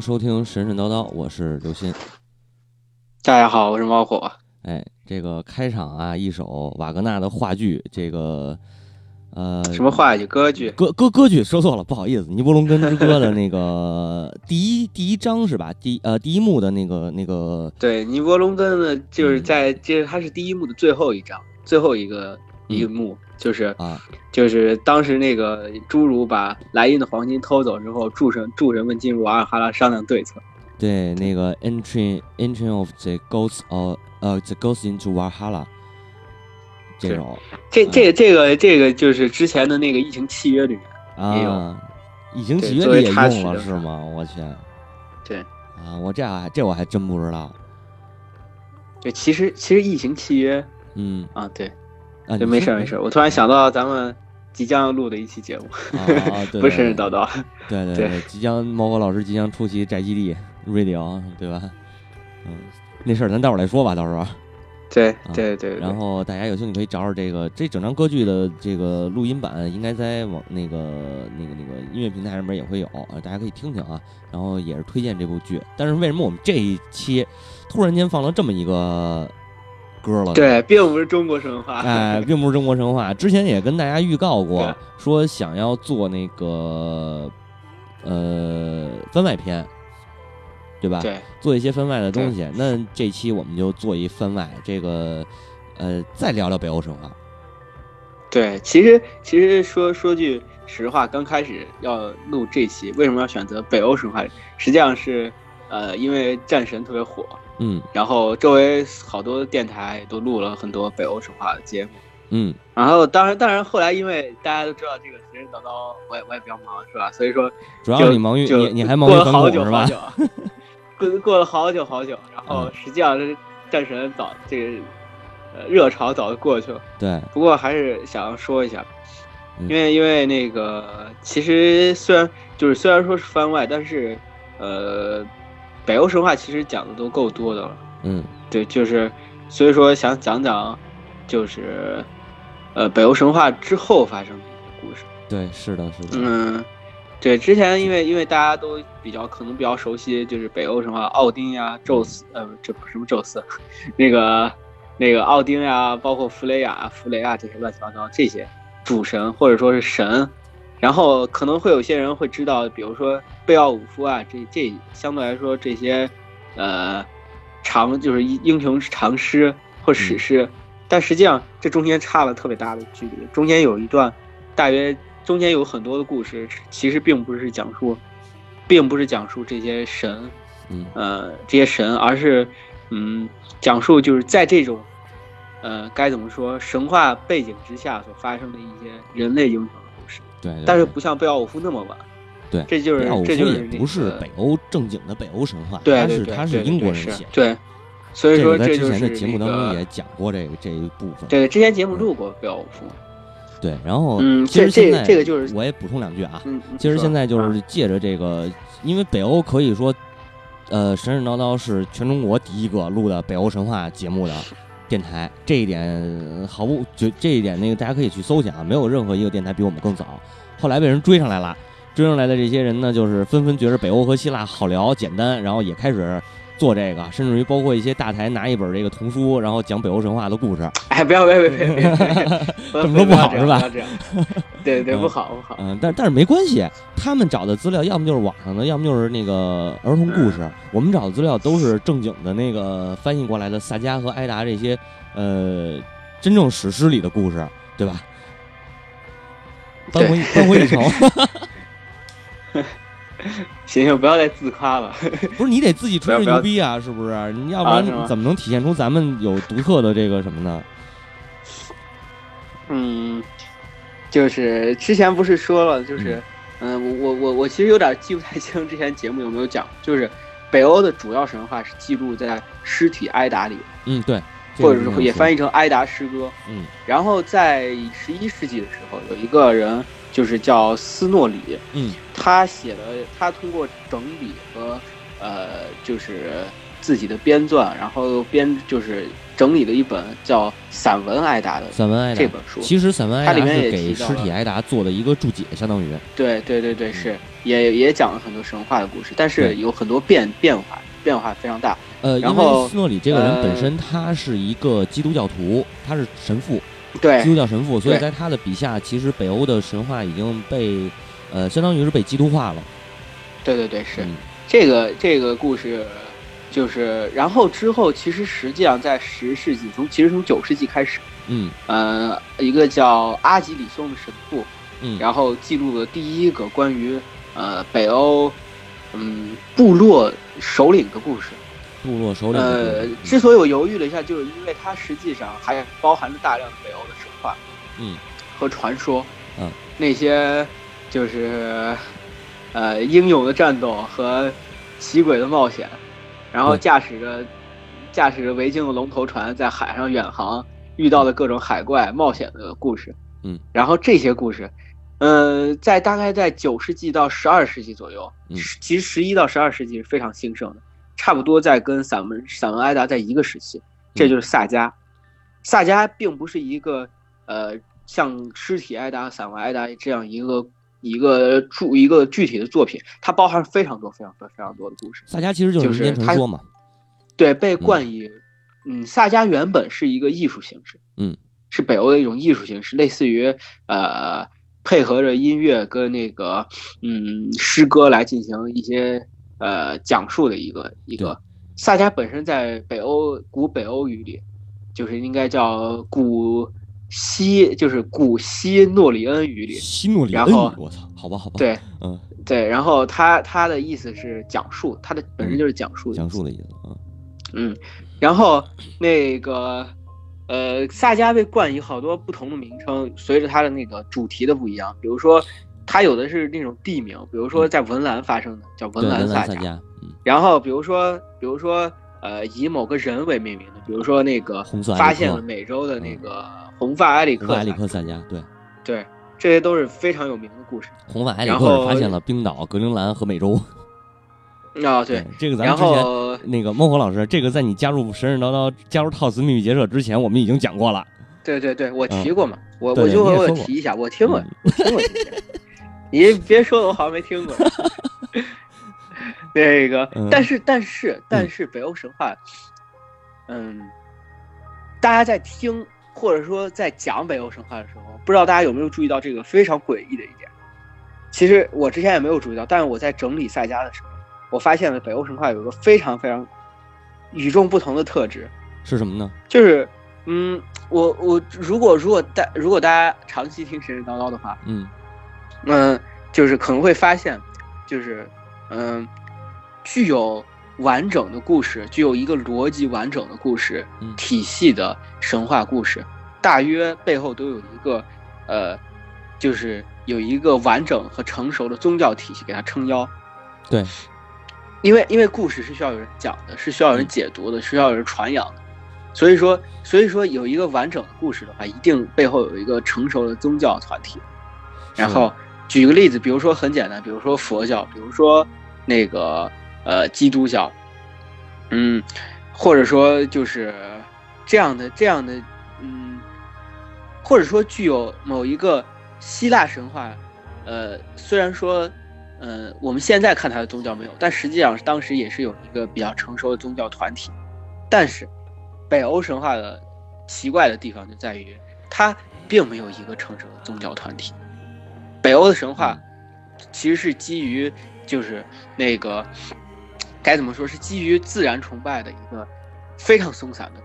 收听神神叨叨，我是刘鑫。大家好，我是猫火。哎，这个开场啊，一首瓦格纳的话剧，这个呃，什么话剧？歌剧？歌歌歌剧，说错了，不好意思，《尼伯龙根之歌》的那个 第一第一章是吧？第呃第一幕的那个那个。对，尼伯龙根呢，就是在这，它是第一幕的最后一章，最后一个一幕。就是啊，就是当时那个侏儒把莱茵的黄金偷走之后，诸神诸神们进入瓦尔哈拉商量对策。对，那个 entry entry of the ghosts of 呃 the ghosts into Valhalla 这种。这这这个这个就是之前的那个疫情契约里面也有，异形契约里也用了是吗？我去。对。啊，我这还这我还真不知道。对，其实其实异形契约，嗯啊对。就没事没事，我突然想到咱们即将要录的一期节目，啊，对不是叨叨，对对对，即将猫哥老师即将出席宅基地 radio，对吧？嗯，那事儿咱待会儿再说吧，到时候。对对对。然后大家有兴趣可以找找这个这整张歌剧的这个录音版，应该在网那个那个那个音乐平台上面也会有，大家可以听听啊。然后也是推荐这部剧，但是为什么我们这一期突然间放了这么一个？歌了，对，并不是中国神话，哎，并不是中国神话。之前也跟大家预告过，说想要做那个呃番外篇，对吧？对，做一些番外的东西。那这期我们就做一番外，这个呃，再聊聊北欧神话。对，其实其实说说句实话，刚开始要录这期，为什么要选择北欧神话？实际上是呃，因为战神特别火。嗯，然后周围好多电台都录了很多北欧神话的节目，嗯，然后当然当然后来因为大家都知道这个神神叨叨，我也我也比较忙是吧？所以说主要你忙于你你还忙于 过了好久好久，过过了好久好久，然后实际上这战神早这个呃热潮早就过去了，对，不过还是想要说一下，因为因为那个其实虽然就是虽然说是番外，但是呃。北欧神话其实讲的都够多的了，嗯，对，就是，所以说想讲讲，就是，呃，北欧神话之后发生的一些故事。对，是的，是的。嗯，对，之前因为因为大家都比较可能比较熟悉，就是北欧神话，奥丁呀、宙斯，呃，这不什么宙斯，那个那个奥丁呀，包括弗雷亚、弗雷亚这些乱七八糟这些主神或者说是神。然后可能会有些人会知道，比如说贝奥武夫啊，这这相对来说这些，呃，长就是英雄长诗或史诗，但实际上这中间差了特别大的距离。中间有一段，大约中间有很多的故事，其实并不是讲述，并不是讲述这些神，嗯，呃，这些神，而是嗯，讲述就是在这种，呃，该怎么说神话背景之下所发生的一些人类英雄。对，但是不像贝奥武夫那么晚。对，这就是这就是不是北欧正经的北欧神话，他是他是英国人写的。对，所以说在之前的节目当中也讲过这个这一部分。对，之前节目录过贝奥武夫。对，然后嗯，其实现在这个就是我也补充两句啊。嗯，其实现在就是借着这个，因为北欧可以说，呃，神神叨叨是全中国第一个录的北欧神话节目的电台，这一点毫不就这一点那个大家可以去搜去啊，没有任何一个电台比我们更早。后来被人追上来了，追上来的这些人呢，就是纷纷觉着北欧和希腊好聊、简单，然后也开始做这个，甚至于包括一些大台拿一本这个童书，然后讲北欧神话的故事。哎，不要，不要，不要，不要，这么说不好是吧？对对，不好不好。嗯，但但是没关系，他们找的资料要么就是网上的，要么就是那个儿童故事。我们找的资料都是正经的那个翻译过来的萨迦和埃达这些呃真正史诗里的故事，对吧？翻回翻回一城，行行，不要再自夸了。不是你得自己吹吹牛逼啊，是不是？你要不然怎么能体现出咱们有独特的这个什么呢？嗯，就是之前不是说了，就是嗯，我我我我其实有点记不太清之前节目有没有讲，就是北欧的主要神话是记录在尸体埃达里。嗯，对。或者是也翻译成埃达诗歌，嗯，然后在十一世纪的时候，有一个人就是叫斯诺里，嗯，他写的，他通过整理和呃，就是自己的编撰，然后编就是整理了一本叫《散文艾达》的散文艾达。这本书。其实散文艾达它里面也是给尸体艾达做的一个注解，相当于。对对对对，是也也讲了很多神话的故事，但是有很多变变化，变化非常大。呃，因然后为斯诺里这个人本呃身他是一个基督教徒，他是神父，对。基督教神父，所以在他的笔下，其实北欧的神话已经被呃，相当于是被基督化了。对对对，是。嗯。这个这个故事，就是然后之后，其实实际上在十世纪，从其实从九世纪开始，嗯。呃，一个叫阿吉里松的神父，嗯，然后记录了第一个关于呃北欧嗯部落首领的故事。部落首领呃，之所以我犹豫了一下，就是因为它实际上还包含着大量的北欧的神话嗯。和传说，嗯，那些就是呃英勇的战斗和奇诡的冒险，然后驾驶着驾驶着维京的龙头船在海上远航，遇到了各种海怪冒险的故事，嗯，然后这些故事。呃，在大概在九世纪到十二世纪左右，嗯其实十一到十二世纪是非常兴盛的，差不多在跟散文散文艾达在一个时期，这就是萨迦。萨迦并不是一个呃像尸体艾达、散文艾达这样一个一个著一个具体的作品，它包含非常多非常多非常多的故事。萨迦其实就就是是他民间传说嘛。对，被冠以嗯，萨迦原本是一个艺术形式，嗯，是北欧的一种艺术形式，类似于呃配合着音乐跟那个嗯诗歌来进行一些呃讲述的一个一个。萨迦本身在北欧古北欧语里，就是应该叫古西，就是古西诺里恩语里，西诺里恩然后语，我操，好吧好吧，，对嗯，对，然后他他的意思是讲述，他的本身就是讲述讲述的意思啊，嗯，然后那个呃，萨迦被冠以好多不同的名称，随着它的那个主题的不一样。比如说，它有的是那种地名，比如说在文兰发生的叫文兰萨迦。萨，嗯，然后比如说，比如说呃，以某个人为命名的，比如说那个发现了美洲的那个红发埃里克埃里克萨迦，对，对，这些都是非常有名的故事。红发埃里克发现了冰岛、格陵兰和美洲。啊、对，这个咱然们之前后那个孟火老师，这个在你加入神神叨叨、加入套词秘密结社之前，我们已经讲过了。对对对，我提过嘛，我我就我提一下，我听过，嗯我听过。你别说的我好像没听过。那个嗯，但是但是但是北欧神话，嗯，大家在听或者说在讲北欧神话的时候，不知道大家有没有注意到这个非常诡异的一点。其实我之前也没有注意到，但是我在整理赛迦的时候，我发现了北欧神话有一个非常非常与众不同的特质。是什么呢？就是，嗯，我我如果如果大如果大家长期听神神叨叨的话，嗯嗯、就是可能会发现，就是嗯、具有完整的故事，具有一个逻辑完整的故事嗯。体系的神话故事，大约背后都有一个呃，就是有一个完整和成熟的宗教体系给它撑腰。对，因为因为故事是需要有人讲的，是需要有人解读的，是需要有人传扬的，所以说所以说有一个完整的故事的话，一定背后有一个成熟的宗教团体。然后举个例子，比如说很简单，比如说佛教，比如说那个呃基督教，嗯，或者说就是这样的这样的，嗯，或者说具有某一个希腊神话，呃，虽然说。呃，我们现在看它的宗教没有，但实际上当时也是有一个比较成熟的宗教团体。但是，北欧神话的奇怪的地方就在于，它并没有一个成熟的宗教团体。北欧的神话其实是基于，就是那个该怎么说，是基于自然崇拜的一个非常松散的、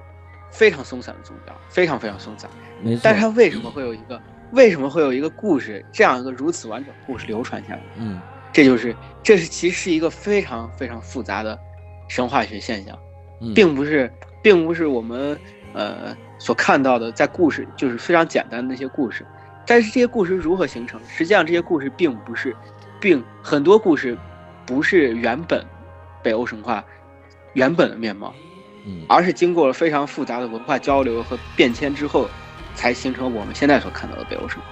非常松散的宗教，非常非常松散。没错。但是它为什么会有一个，为什么会有一个故事这样一个如此完整的故事流传下来？嗯这就是，这是其实是一个非常非常复杂的神话学现象，嗯，并不是，并不是我们呃所看到的在故事就是非常简单的那些故事。但是这些故事如何形成？实际上这些故事并不是，并很多故事不是原本北欧神话原本的面貌，嗯而是经过了非常复杂的文化交流和变迁之后，才形成我们现在所看到的北欧神话。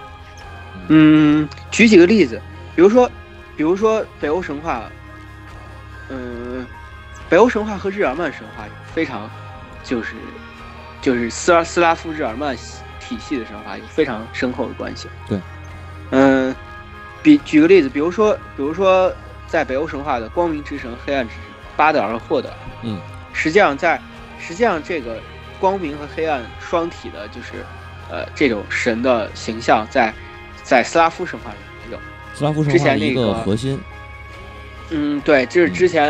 嗯，举几个例子，比如说，比如说北欧神话，嗯、北欧神话和日耳曼神话非常就是就是斯拉斯拉夫日耳曼体系的神话有非常深厚的关系。对，嗯，比举个例子，比如说比如说在北欧神话的光明之神、黑暗之神巴德尔和霍德，嗯，实际上在实际上这个光明和黑暗双体的，就是呃这种神的形象在在斯拉夫神话里没有。斯拉夫神话之前那个核心，嗯，对，这是之前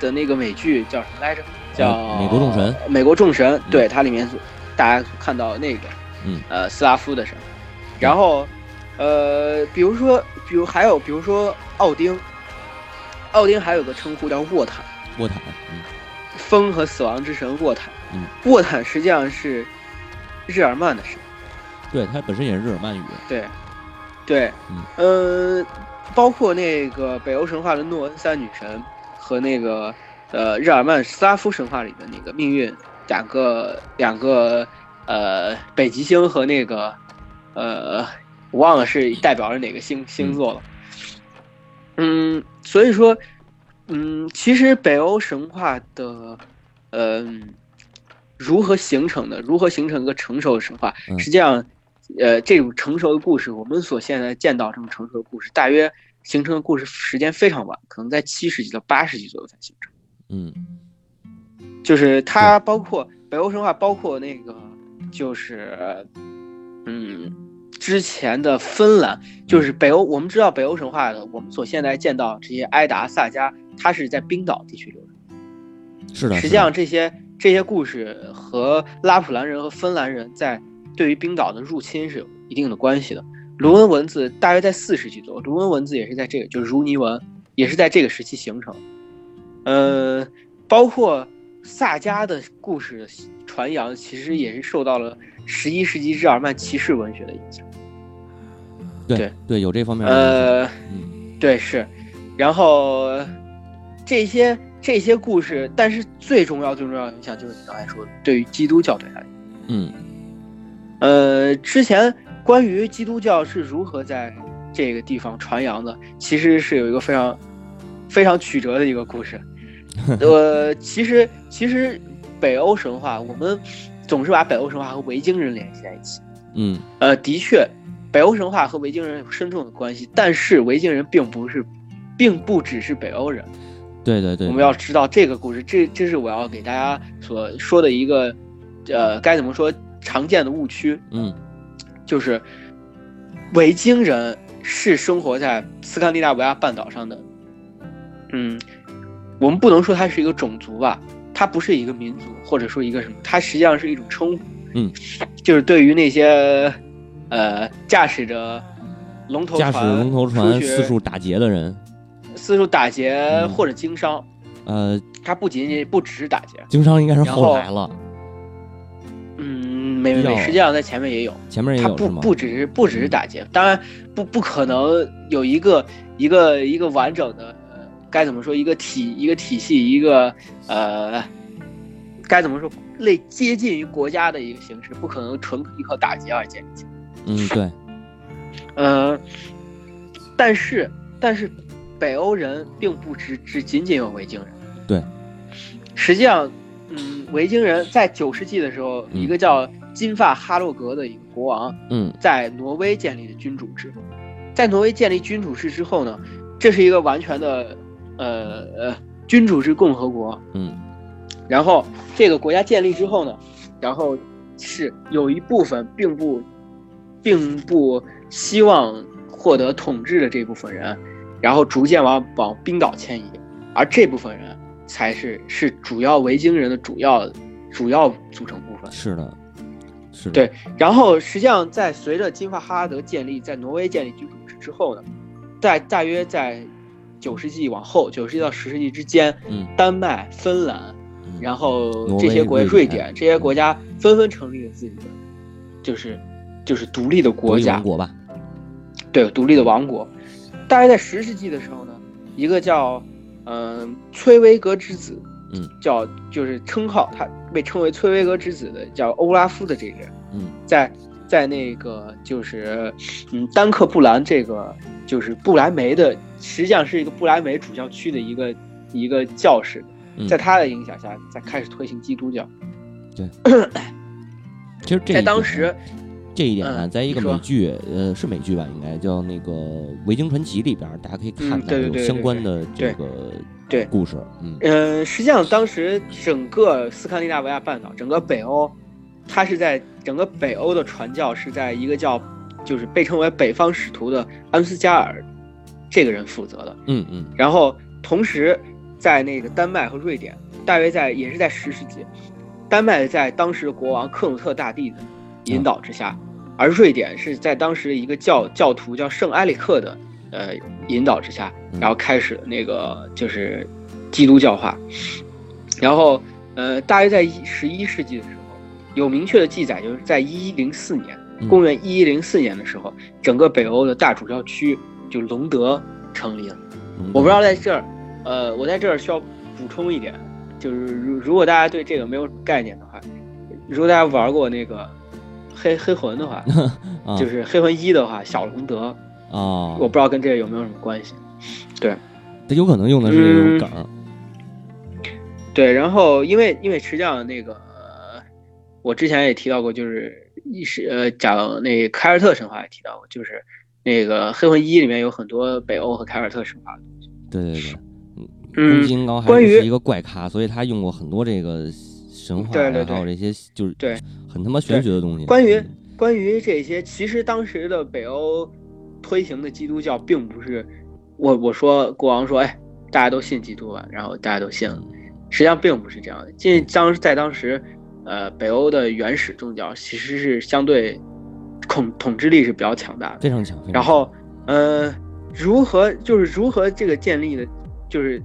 的那个美剧叫什么来着？叫呃美国众神。美国众神，对，它里面所大家看到那个，嗯，呃，斯拉夫的神。然后，呃，比如说，比如还有，比如说奥丁，奥丁还有个称呼叫沃坦，沃坦，嗯。风和死亡之神沃坦。嗯，沃坦实际上是日耳曼的神。对，它本身也是日耳曼语，对，对，嗯。呃，包括那个北欧神话的诺恩三女神和那个呃日耳曼斯拉夫神话里的那个命运两个两个呃北极星和那个呃我忘了是代表着哪个星星座了。嗯，所以说，嗯，其实北欧神话的，嗯、如何形成的，如何形成一个成熟的神话，嗯实际上，呃，这种成熟的故事，我们所现在见到这种成熟的故事，大约形成的故事时间非常晚，可能在七世纪到八世纪左右才形成。嗯就是它包括北欧神话，包括那个就是，嗯，之前的芬兰，就是北欧，我们知道北欧神话的，我们所现在见到这些埃达、萨迦，它是在冰岛地区流传。是的，实际上这些这些故事和拉普兰人和芬兰人在对于冰岛的入侵是有一定的关系的。卢恩文字大约在四世纪左右，卢恩文字也是在这个就是如尼文，也是在这个时期形成。呃，包括萨迦的故事传扬，其实也是受到了十一世纪日耳曼骑士文学的影响。对对对，有这方面的，呃，嗯对，是，然后这些这些故事，但是最重要最重要的影响就是你刚才说的，对于基督教的影响。嗯呃，之前关于基督教是如何在这个地方传扬的，其实是有一个非常非常曲折的一个故事。呃，其实其实北欧神话，我们总是把北欧神话和维京人联系在一起。嗯呃，的确，北欧神话和维京人有深重的关系，但是维京人并不是，并不只是北欧人。对对对，我们要知道这个故事，这这是我要给大家所说的一个，呃，该怎么说常见的误区，嗯。就是维京人是生活在斯堪的纳维亚半岛上的，嗯，我们不能说它是一个种族吧，它不是一个民族，或者说一个什么，它实际上是一种称呼，嗯，就是对于那些，呃，驾驶着龙头驾驶船龙头船四处打劫的人，四处打劫嗯或者经商，呃，他不仅仅不只是打劫，经商应该是后后来了，嗯，没没没，实际上在前面也有。前面也它有是吗？不不只是不只是打劫，当然不不可能有一个一个一个完整的，呃该怎么说一个体一个体系一个呃，该怎么说类接近于国家的一个形式，不可能纯依靠打劫而建立起来。嗯，对，呃，但是但是北欧人并不只只仅仅有维京人，对，实际上，嗯，维京人在九世纪的时候，嗯。一个叫金发哈洛格的一个国王，嗯。在挪威建立的君主制。在挪威建立君主制之后呢，这是一个完全的呃呃君主制共和国。嗯。然后这个国家建立之后呢，然后是有一部分并不并不希望获得统治的这部分人，然后逐渐往往冰岛迁移，而这部分人才是是主要维京人的主要主要组成部分。是的，是的，对然后实际上在随着金发哈拉德建立，在挪威建立君主制之后呢，在大约在九世纪往后，九世纪到十世纪之间，嗯。丹麦、芬兰，嗯。然后这些国家，瑞典这些国家纷纷成立了自己的，就是就是独立的国家国立王，国吧，对，独立的王国。大概在十世纪的时候呢，一个叫嗯、崔维格之子，嗯，叫就是称号，他被称为崔维格之子的叫欧拉夫的这个人，嗯在在那个就是嗯丹克布兰这个就是布莱梅的，实际上是一个布莱梅主教区的一个一个教士，在他的影响下，在开始推行基督教。对，其实这在当时。这一点呢，在一个美剧，呃，是美剧吧，应该叫那个《维京传奇》里边，大家可以看到有相关的这个对故事。嗯，呃，实际上当时整个斯堪的纳维亚半岛，整个北欧，它是在整个北欧的传教是在一个叫，就是被称为北方使徒的安斯加尔这个人负责的。嗯嗯。然后同时在那个丹麦和瑞典，大约在也是在十世纪，丹麦在当时的国王克鲁特大帝的。引导之下，而瑞典是在当时一个教教徒叫圣埃里克的呃引导之下，然后开始那个就是基督教化。然后呃，大约在十一世纪的时候，有明确的记载，就是在一一零四年，公元一一零四年的时候，整个北欧的大主教区就隆德成立了。我不知道在这儿，呃，我在这儿需要补充一点，就是如如果大家对这个没有概念的话，如果大家玩过那个。黑黑魂的话，就是黑魂一的话，小龙德啊，我不知道跟这个有没有什么关系。对，他有可能用的是这种梗。对，然后因为因为实际上那个，我之前也提到过，就是一是呃讲那凯尔特神话也提到过，就是那个黑魂一里面有很多北欧和凯尔特神话的东西。对对对，嗯，宫金高还是一个怪咖，所以他用过很多这个。神话对对还有这些就是对很他妈玄学的东西。关于关于这些，其实当时的北欧推行的基督教，并不是我我说国王说，哎，大家都信基督吧，然后大家都信了。实际上并不是这样的。进当在当时，呃，北欧的原始宗教其实是相对统统治力是比较强大的，非常强。然后，呃，如何就是如何这个建立的，就是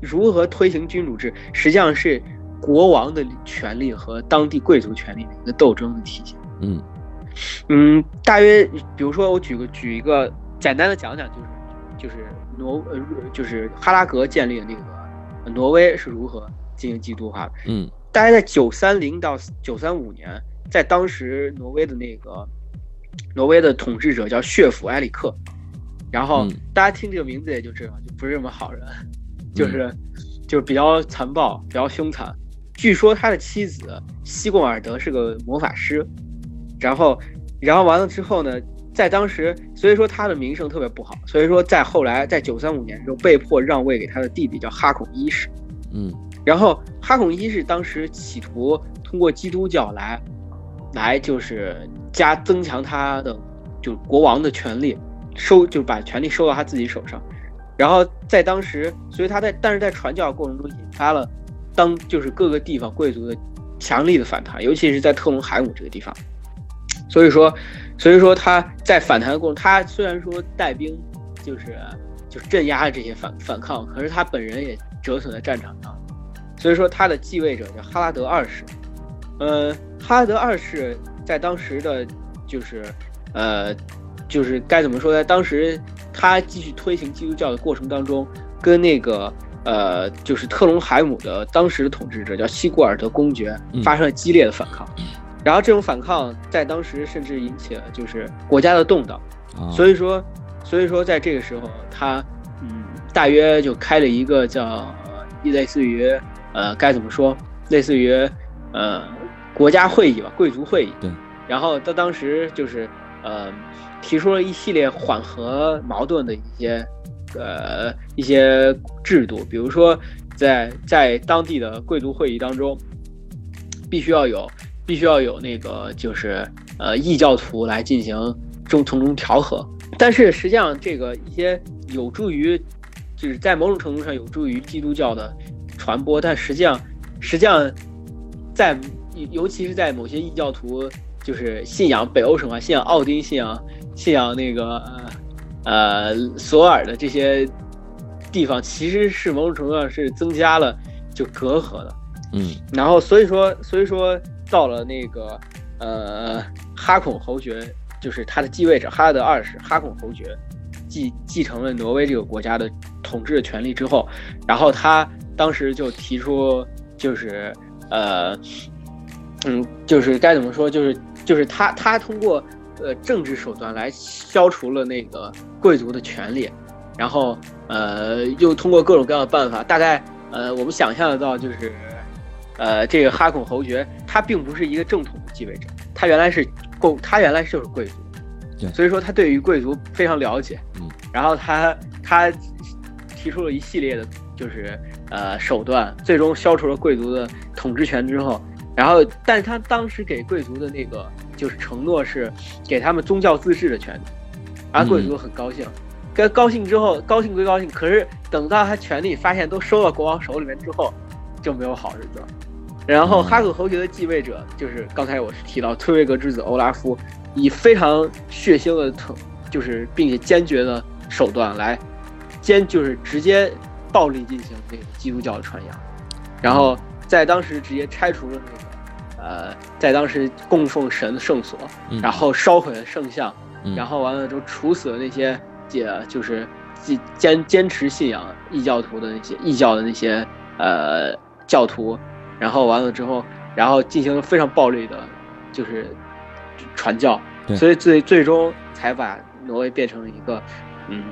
如何推行君主制，实际上是。国王的权力和当地贵族权力的一个斗争的体现。嗯嗯，大约比如说，我举个举一个简单的讲讲，就是就是挪呃就是哈拉格建立的那个挪威是如何进行基督化的。嗯，大概在九三零到九三五年，在当时挪威的那个挪威的统治者叫血府埃里克，然后大家听这个名字也就知道，就不是什么好人，就是就是比较残暴，比较凶残。据说他的妻子西贡尔德是个魔法师，然后，然后完了之后呢，在当时，所以说他的名声特别不好，所以说在后来，在九三五年的时候，被迫让位给他的弟弟叫哈孔一世，嗯，然后哈孔一世当时企图通过基督教来，来就是加增强他的就国王的权力，收就把权力收到他自己手上，然后在当时，所以他在但是在传教过程中引发了。当就是各个地方贵族的强力的反弹，尤其是在特隆海姆这个地方，所以说，所以说他在反弹的过程，他虽然说带兵就是就是镇压了这些反反抗，可是他本人也折损在战场上，所以说他的继位者叫哈拉德二世，呃，哈拉德二世在当时的，就是呃，就是该怎么说，呢？当时他继续推行基督教的过程当中，跟那个。呃，就是特隆海姆的当时的统治者叫西古尔德公爵，发生了激烈的反抗，然后这种反抗在当时甚至引起了就是国家的动荡，所以说，所以说在这个时候，他嗯，大约就开了一个叫类似于呃该怎么说，类似于呃国家会议吧，贵族会议。对。然后他当时就是呃提出了一系列缓和矛盾的一些。呃，一些制度，比如说，在在当地的贵族会议当中，必须要有，必须要有那个，就是呃异教徒来进行中从中调和。但是实际上，这个一些有助于，就是在某种程度上有助于基督教的传播。但实际上，实际上，在尤其是在某些异教徒，就是信仰北欧神话、信仰奥丁、信仰信仰那个。呃呃，索尔的这些地方其实是某种程度上是增加了就隔阂的，嗯，然后所以说所以说到了那个呃哈孔侯爵，就是他的继位者哈拉德二世哈孔侯爵继继承了挪威这个国家的统治的权利之后，然后他当时就提出就是呃嗯就是该怎么说就是就是他他通过。呃，政治手段来消除了那个贵族的权利，然后呃，又通过各种各样的办法，大概呃，我们想象得到，就是呃，这个哈孔侯爵他并不是一个正统的继位者，他原来是贵，他原来就是贵族，对所以说他对于贵族非常了解，嗯，然后他他提出了一系列的，就是呃手段，最终消除了贵族的统治权之后，然后，但是他当时给贵族的那个就是承诺是给他们宗教自治的权利，而贵族很高兴，跟高兴之后，高兴归高兴，可是等到他权力发现都收到国王手里面之后，就没有好日子了。然后嗯。哈古侯爵的继位者就是刚才我是提到推维格之子欧拉夫，以非常血腥的特，就是并且坚决的手段来坚就是直接暴力进行这个基督教的传扬，然后在当时直接拆除了那个呃，在当时供奉神的圣所，嗯。然后烧毁了圣像，嗯。然后完了之后处死了那些也就是坚坚坚持信仰异教徒的那些异教的那些呃教徒，然后完了之后，然后进行了非常暴力的，就是传教，所以最最终才把挪威变成了一个嗯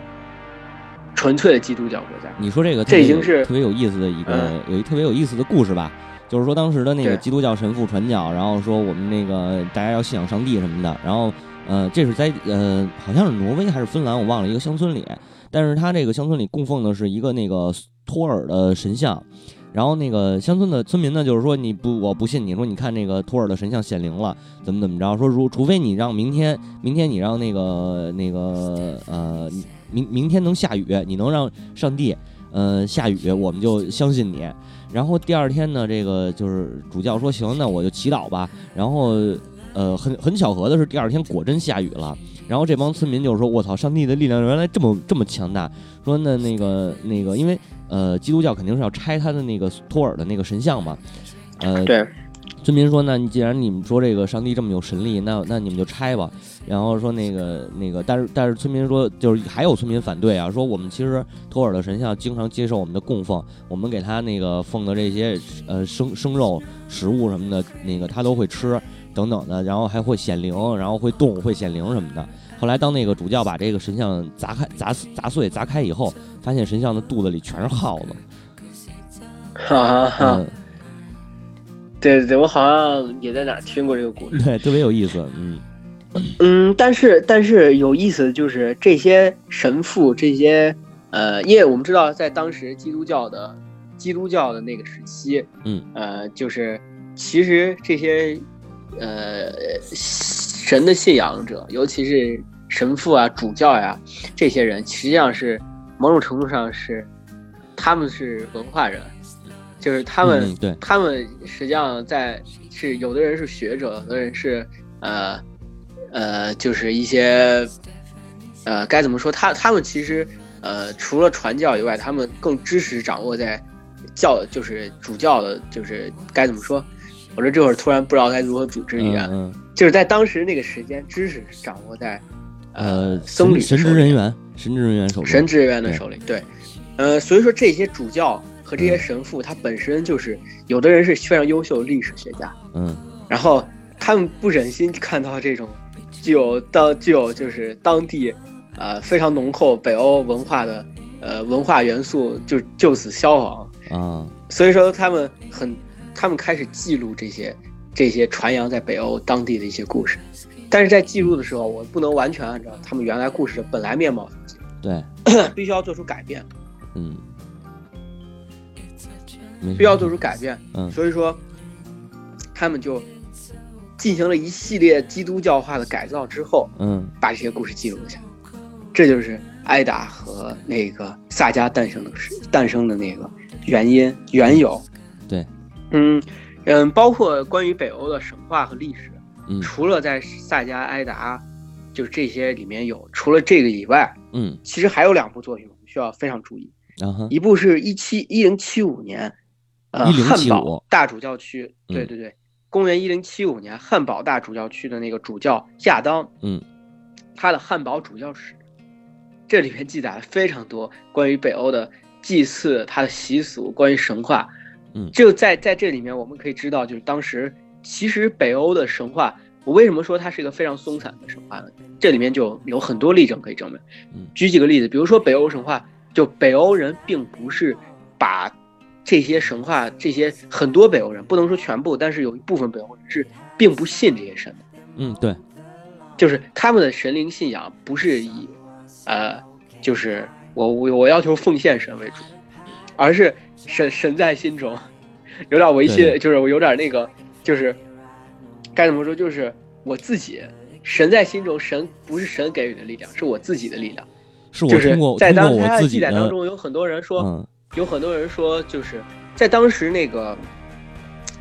纯粹的基督教国家。你说这个这已经是特别有意思的一个嗯有一特别有意思的故事吧？就是说当时的那个基督教神父传教，然后说我们那个大家要信仰上帝什么的，然后呃这是在呃好像是挪威还是芬兰，我忘了一个乡村里，但是他这个乡村里供奉的是一个那个托尔的神像。然后那个乡村的村民呢，就是说你不，我不信你说，你看那个托尔的神像显灵了，怎么怎么着？说如除非你让明天，明天你让那个那个呃，明明天能下雨，你能让上帝呃下雨，我们就相信你。然后第二天呢，这个就是主教说行，那我就祈祷吧。然后呃，很很巧合的是，第二天果真下雨了。然后这帮村民就是说，我操，上帝的力量原来这么这么强大。说那那个那个，因为呃，基督教肯定是要拆他的那个托尔的那个神像嘛。呃，对，村民说：“那你既然你们说这个上帝这么有神力，那那你们就拆吧。”然后说那个那个，但是但是村民说，就是还有村民反对啊，说我们其实托尔的神像经常接受我们的供奉，我们给他那个奉的这些呃生生肉食物什么的，那个他都会吃等等的，然后还会显灵，然后会动会显灵什么的。后来当那个主教把这个神像砸开砸砸碎砸开以后，发现神像的肚子里全是耗子。哈哈哈。嗯，对对对，我好像也在哪听过这个故事。对，特别有意思。嗯嗯，但是但是有意思的就是这些神父，这些呃，因为我们知道在当时基督教的基督教的那个时期，嗯，呃，就是其实这些呃神的信仰者，尤其是神父啊、主教呀、这些人，实际上是某种程度上是他们是文化人，就是他们、嗯对他们实际上在是有的人是学者，有的人是呃呃，就是一些呃该怎么说？他他们其实呃除了传教以外，他们更知识掌握在教就是主教的，就是该怎么说？我这这会儿突然不知道该如何组织语言，嗯嗯就是在当时那个时间，知识掌握在呃僧侣神职人员，神职人员手里。神职人员的手里。对，呃，所以说这些主教和这些神父，他本身就是有的人是非常优秀的历史学家，嗯。然后他们不忍心看到这种具有当具有就是当地呃非常浓厚北欧文化的呃文化元素就就此消亡，啊。所以说他们很他们开始记录这些这些传扬在北欧当地的一些故事，但是在记录的时候，我不能完全按照他们原来故事的本来面貌对，必须要做出改变。嗯，必要做出改变。嗯所以说，他们就进行了一系列基督教化的改造之后，嗯把这些故事记录了下来。这就是艾达和那个萨迦诞生的时诞生的那个原因缘由。对，嗯嗯，包括关于北欧的神话和历史，嗯除了在萨迦、埃达，就是这些里面有，除了这个以外，嗯，其实还有两部作品我们需要非常注意。然后一部是一七一零七五年，呃，1075汉堡大主教区，嗯对对对，公元一零七五年，汉堡大主教区的那个主教亚当，嗯，他的汉堡主教史，这里面记载了非常多关于北欧的祭祀、他的习俗、关于神话，嗯就在在这里面我们可以知道，就是当时其实北欧的神话，我为什么说它是一个非常松散的神话呢？这里面就有很多例证可以证明。嗯举几个例子，比如说北欧神话，就北欧人并不是把这些神话，这些很多北欧人不能说全部，但是有一部分北欧人是并不信这些神的。嗯，对，就是他们的神灵信仰不是以，呃，就是我我我要求奉献神为主，而是神神在心中，有点违心，就是我有点那个，就是该怎么说，就是我自己神在心中，神不是神给予的力量，是我自己的力量。是我就是在当他的记载当中，有很多人说，嗯有很多人说，就是在当时那个，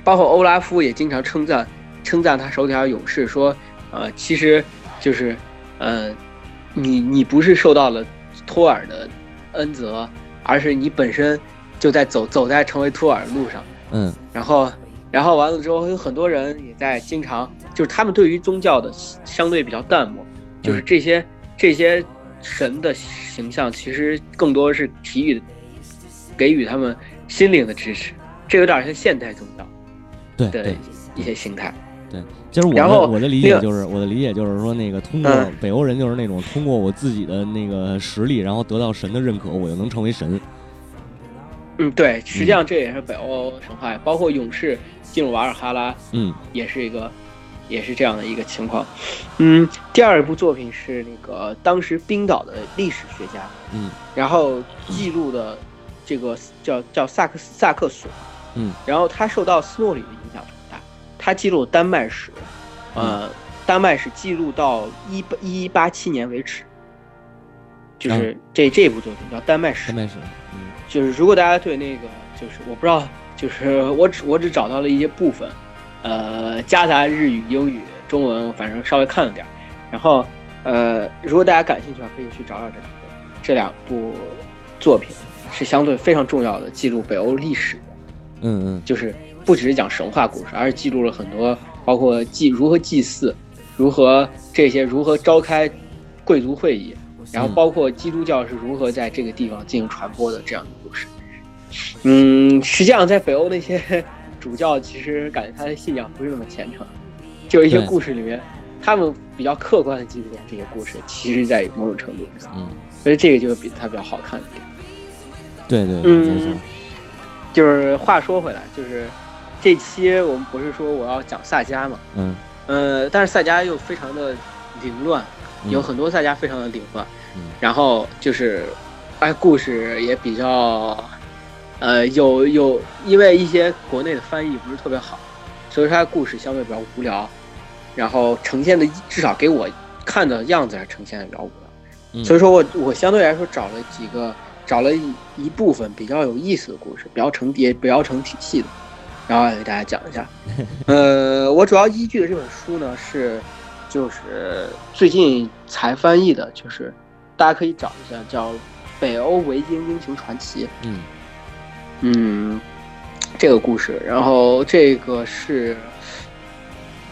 包括欧拉夫也经常称赞称赞他手底下勇士，说，呃，其实就是，呃，你你不是受到了托尔的恩泽，而是你本身就在走走在成为托尔的路上。嗯然后，然后完了之后，有很多人也在经常，就是他们对于宗教的相对比较淡漠，就是嗯这些、这些神的形象，其实更多是给予给予他们心灵的支持，这有点像现代宗教对对。一些形态。对其实我我的理解就是，我的理解就是说，那个通过嗯北欧人就是那种通过我自己的那个实力，然后得到神的认可，我就能成为神。嗯，对，实际上这也是北欧神话，包括勇士进入瓦尔哈拉，嗯也是一个，也是这样的一个情况。嗯，第二部作品是那个当时冰岛的历史学家，嗯然后记录的这个叫叫萨克斯萨克索，嗯，然后他受到斯诺里的影响很大，他记录丹麦史，呃，丹麦史记录到一八一八七年为止，就是这这部作品叫《丹麦史丹》，麦史，嗯。就是如果大家对那个就是我不知道，就是我只我只找到了一些部分，呃，夹杂日语、英语、中文，反正稍微看了点儿。然后呃，如果大家感兴趣的话，可以去找找这两部这两部作品，是相对非常重要的记录北欧历史的，嗯嗯就是不只是讲神话故事，而是记录了很多包括祭如何祭祀，如何这些如何召开贵族会议，然后嗯包括基督教是如何在这个地方进行传播的这样的故事。嗯，实际上在北欧那些 主教，其实感觉他的信仰不是那么虔诚，就一些故事里面，他们比较客观的记录了这些故事，其实在某种程度上，嗯，所以这个就比他比较好看一点。对对，嗯，就是话说回来，就是这期我们不是说我要讲萨迦嘛，嗯。呃，但是萨迦又非常的凌乱，嗯。有很多萨迦非常的凌乱，嗯。然后就是，哎，故事也比较，呃，有有，因为一些国内的翻译不是特别好，所以它故事相对比较无聊，然后呈现的至少给我看的样子还呈现的比较无聊，嗯。所以说我我相对来说找了几个，找了一一部分比较有意思的故事，比较成也比较成体系的，然后来给大家讲一下。呃，我主要依据的这本书呢是，就是最近才翻译的，就是大家可以找一下，叫《北欧维京英雄传奇》。嗯嗯，这个故事，然后这个是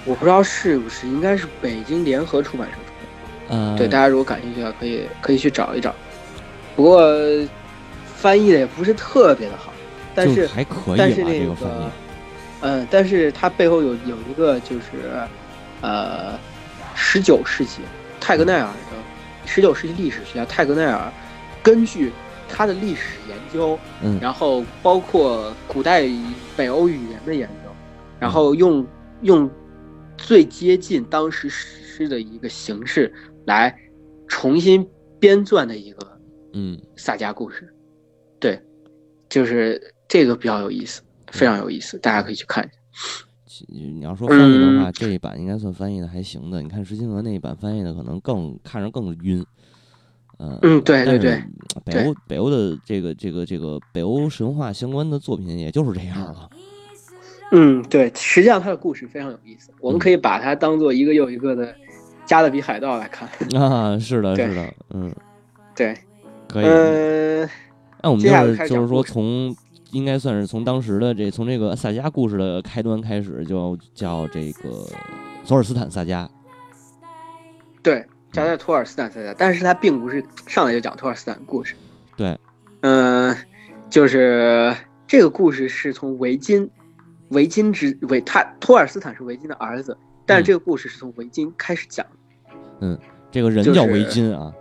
我不知道是不是，应该是北京联合出版社出的。嗯，对，大家如果感兴趣的话，可以可以去找一找。不过翻译的也不是特别的好，但是还可以吧，但是那这个翻译个，，嗯，但是它背后有有一个就是，呃，十九世纪泰格奈尔的十九世纪历史学家泰格奈尔，根据他的历史研究，嗯然后包括古代北欧语言的研究，然后用用最接近当时史诗的一个形式来重新编撰的一个嗯萨迦故事，对，就是这个比较有意思，非常有意思，大家可以去看一下。你要说翻译的嗯话，这一版应该算翻译的还行的。你看石金娥那一版翻译的可能更看着更晕。呃、嗯对对对北欧北欧的这个这个这个北欧神话相关的作品，也就是这样了。嗯，对，实际上它的故事非常有意思，我们可以把它当做一个又一个的加勒比海盗来看。啊，是的，是的，嗯，对，可以。嗯、那我们就是就是说从应该算是从当时的这从这个萨迦故事的开端开始，就叫这个索尔斯坦萨迦。对，加在托尔斯坦萨迦，但是他并不是上来就讲托尔斯坦故事。对，嗯、就是这个故事是从维金，维金之维他托尔斯坦是维金的儿子，但是嗯这个故事是从维金开始讲嗯。这个人叫维金啊。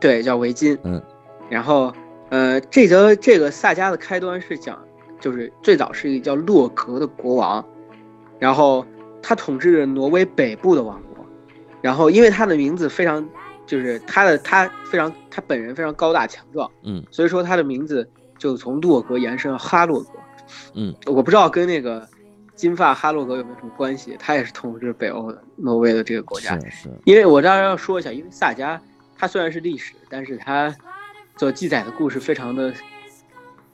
对，叫维金。嗯，然后呃，这则这个萨迦的开端是讲就是最早是一个叫洛格的国王，然后他统治着挪威北部的王国，然后因为他的名字非常，就是他的他非常他本人非常高大强壮，嗯所以说他的名字就从洛格延伸到哈洛格。嗯，我不知道跟那个金发哈洛格有没有什么关系，他也是统治北欧的挪威的这个国家。是是，因为我当然要说一下，因为萨迦它虽然是历史，但是它所记载的故事非常的，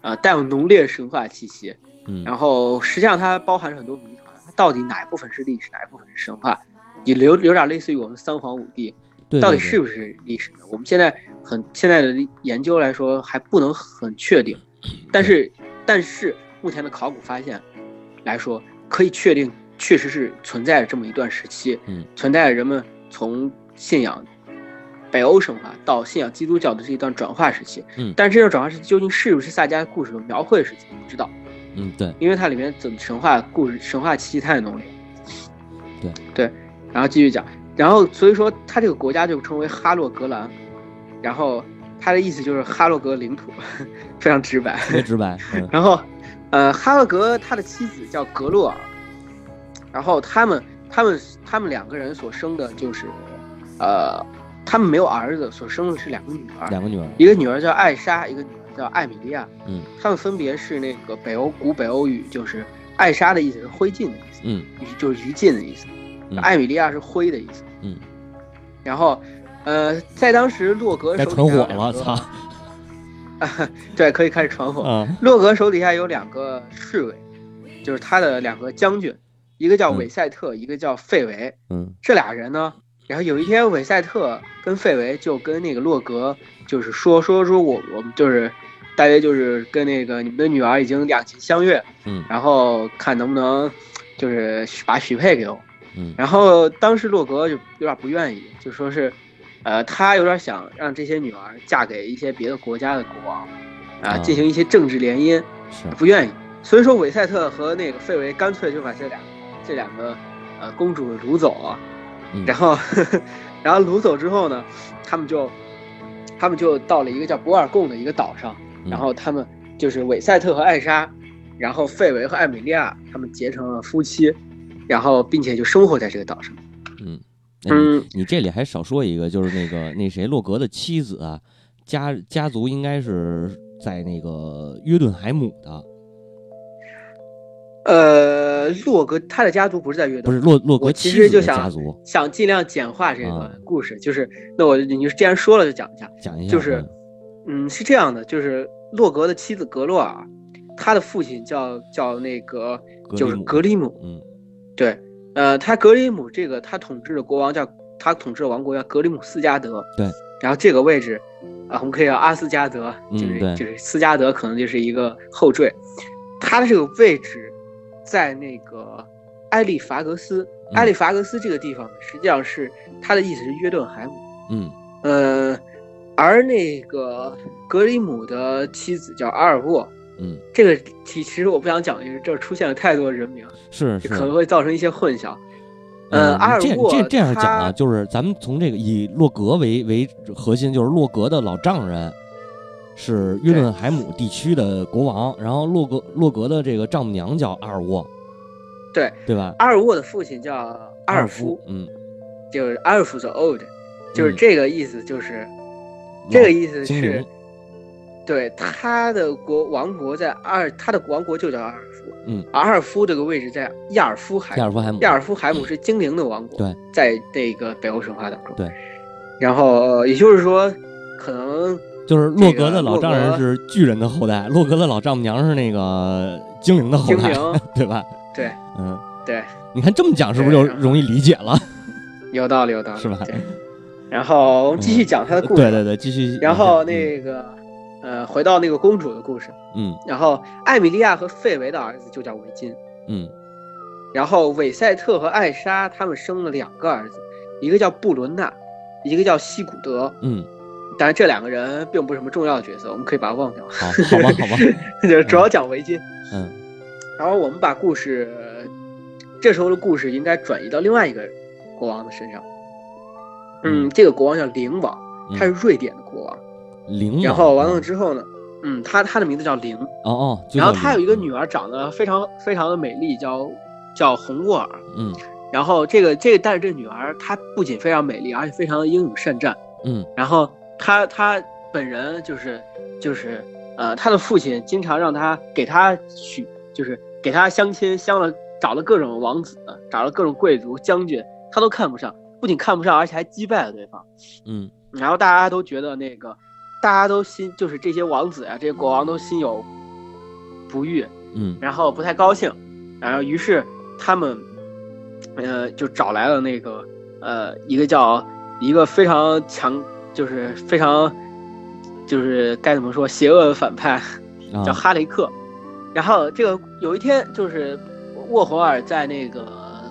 呃，带有浓烈神话气息。嗯然后实际上它包含着很多谜团，它到底哪一部分是历史，哪一部分是神话？也有有点类似于我们三皇五帝，对，对到底是不是历史呢？我们现在很现在的研究来说还不能很确定，但是但是目前的考古发现来说，可以确定确实是存在着这么一段时期，嗯，存在着人们从信仰北欧神话到信仰基督教的这一段转化时期，嗯但是这段转化时期究竟是不是萨迦故事所描绘的时期，不知道，嗯对，因为它里面整神话故事神话气息太浓烈。对对，然后继续讲，然后所以说他这个国家就称为哈洛格兰，然后它的意思就是哈洛格领土，非常直白。直白，嗯然后，呃，哈洛格他的妻子叫格洛尔，然后他们他们他们两个人所生的就是，呃，他们没有儿子，所生的是两个女儿，两个女儿，一个女儿叫艾莎，一个女儿叫艾米莉亚。嗯，他们分别是那个北欧古北欧语，就是艾莎的意思是灰烬的意思，嗯就是余烬的意思。嗯艾米莉亚是灰的意思。嗯，然后，呃，在当时洛格手底下传火了，操，对，可以开始传火。嗯，洛格手底下有两个侍卫，就是他的两个将军，一个叫嗯韦赛特，一个叫费维。嗯这俩人呢，然后有一天韦赛特跟费维就跟那个洛格就是说说说我我们就是大约就是跟那个你们的女儿已经两情相悦，嗯然后看能不能就是把许配给我。嗯然后当时洛格就有点不愿意，就说是，呃，他有点想让这些女儿嫁给一些别的国家的国王，啊，啊进行一些政治联姻，是，不愿意。所以说韦赛特和那个费维干脆就把这两这两个呃公主掳走了，嗯然后 然后掳走之后呢，他们就他们就到了一个叫博尔贡的一个岛上，嗯然后他们就是韦赛特和艾莎，然后费维和艾米莉亚他们结成了夫妻，然后并且就生活在这个岛上。嗯，你嗯你这里还少说一个，就是那个那谁洛格的妻子啊，家家族应该是在那个约顿海姆的，呃，洛格他的家族不是在约顿，不是洛洛格其实就想想尽量简化这啊个故事，就是那我你既然说了就讲一下，讲一下，就是嗯嗯，是这样的，就是洛格的妻子格洛尔，他的父亲叫叫那个就是格里姆格里姆，嗯对，呃，他格里姆这个他统治的国王叫他统治的王国叫格里姆斯加德，对，然后这个位置啊，我们可以叫阿斯加德，就是、嗯就是斯加德可能就是一个后缀，他的这个位置在那个埃利法格斯，嗯埃利法格斯这个地方呢，实际上是他的意思是约顿海姆，嗯呃，而那个格里姆的妻子叫阿尔沃。嗯，这个其其实我不想讲，因为这儿出现了太多人名，是是可能会造成一些混淆。嗯，呃，阿尔这沃这这样讲啊，就是咱们从这个以洛格为为核心，就是洛格的老丈人是约顿海姆地区的国王，然后洛格洛格的这个丈母娘叫阿尔沃，对。对吧？阿尔沃的父亲叫阿尔夫夫，，嗯，就是阿尔夫 the old，就是嗯。这个意思，就是、这个意思是，对他的国王国在阿尔，他的王国就叫阿尔夫。嗯，阿尔夫这个位置在亚尔夫海姆，亚尔夫海姆，亚尔夫海姆是精灵的王国，对，在那个北欧神话当中。对，然后呃也就是说，可能就是洛格的老丈人是巨人的后代，洛格的老丈母娘是那个精灵的后代，对吧？对嗯，对，你看这么讲是不是就容易理解了？有道理，有道理，是吧对。然后我们继续讲他的故事。对对对，继续。然后嗯那个，呃，回到那个公主的故事。嗯然后艾米莉亚和费维的儿子就叫维金。嗯然后韦赛特和艾莎他们生了两个儿子，一个叫布伦纳，一个叫西古德。嗯，当然这两个人并不是什么重要的角色，我们可以把它忘掉。好，好吧，好吧，就是主要讲围巾。嗯然后我们把故事，这时候的故事应该转移到另外一个国王的身上。嗯，嗯这个国王叫灵王，嗯他是瑞典的国王。灵王。然后完了嗯之后呢，嗯，他他的名字叫灵，哦哦，然后他有一个女儿，长得非常非常的美丽，叫叫红沃尔。嗯然后这个这个，但是这女儿她不仅非常美丽，而且非常的英勇善战。嗯然后她她本人就是就是呃，他的父亲经常让他给他许，就是给他相亲，相了找了各种王子，找了各种贵族将军，他都看不上，不仅看不上，而且还击败了对方。嗯然后大家都觉得那个，大家都心就是这些王子啊，这些国王都心有不悦，嗯然后不太高兴，然后于是他们，呃，就找来了那个呃一个叫一个非常强，就是非常就是该怎么说邪恶的反派，啊 叫哈雷克。然后这个有一天就是沃霍尔在那个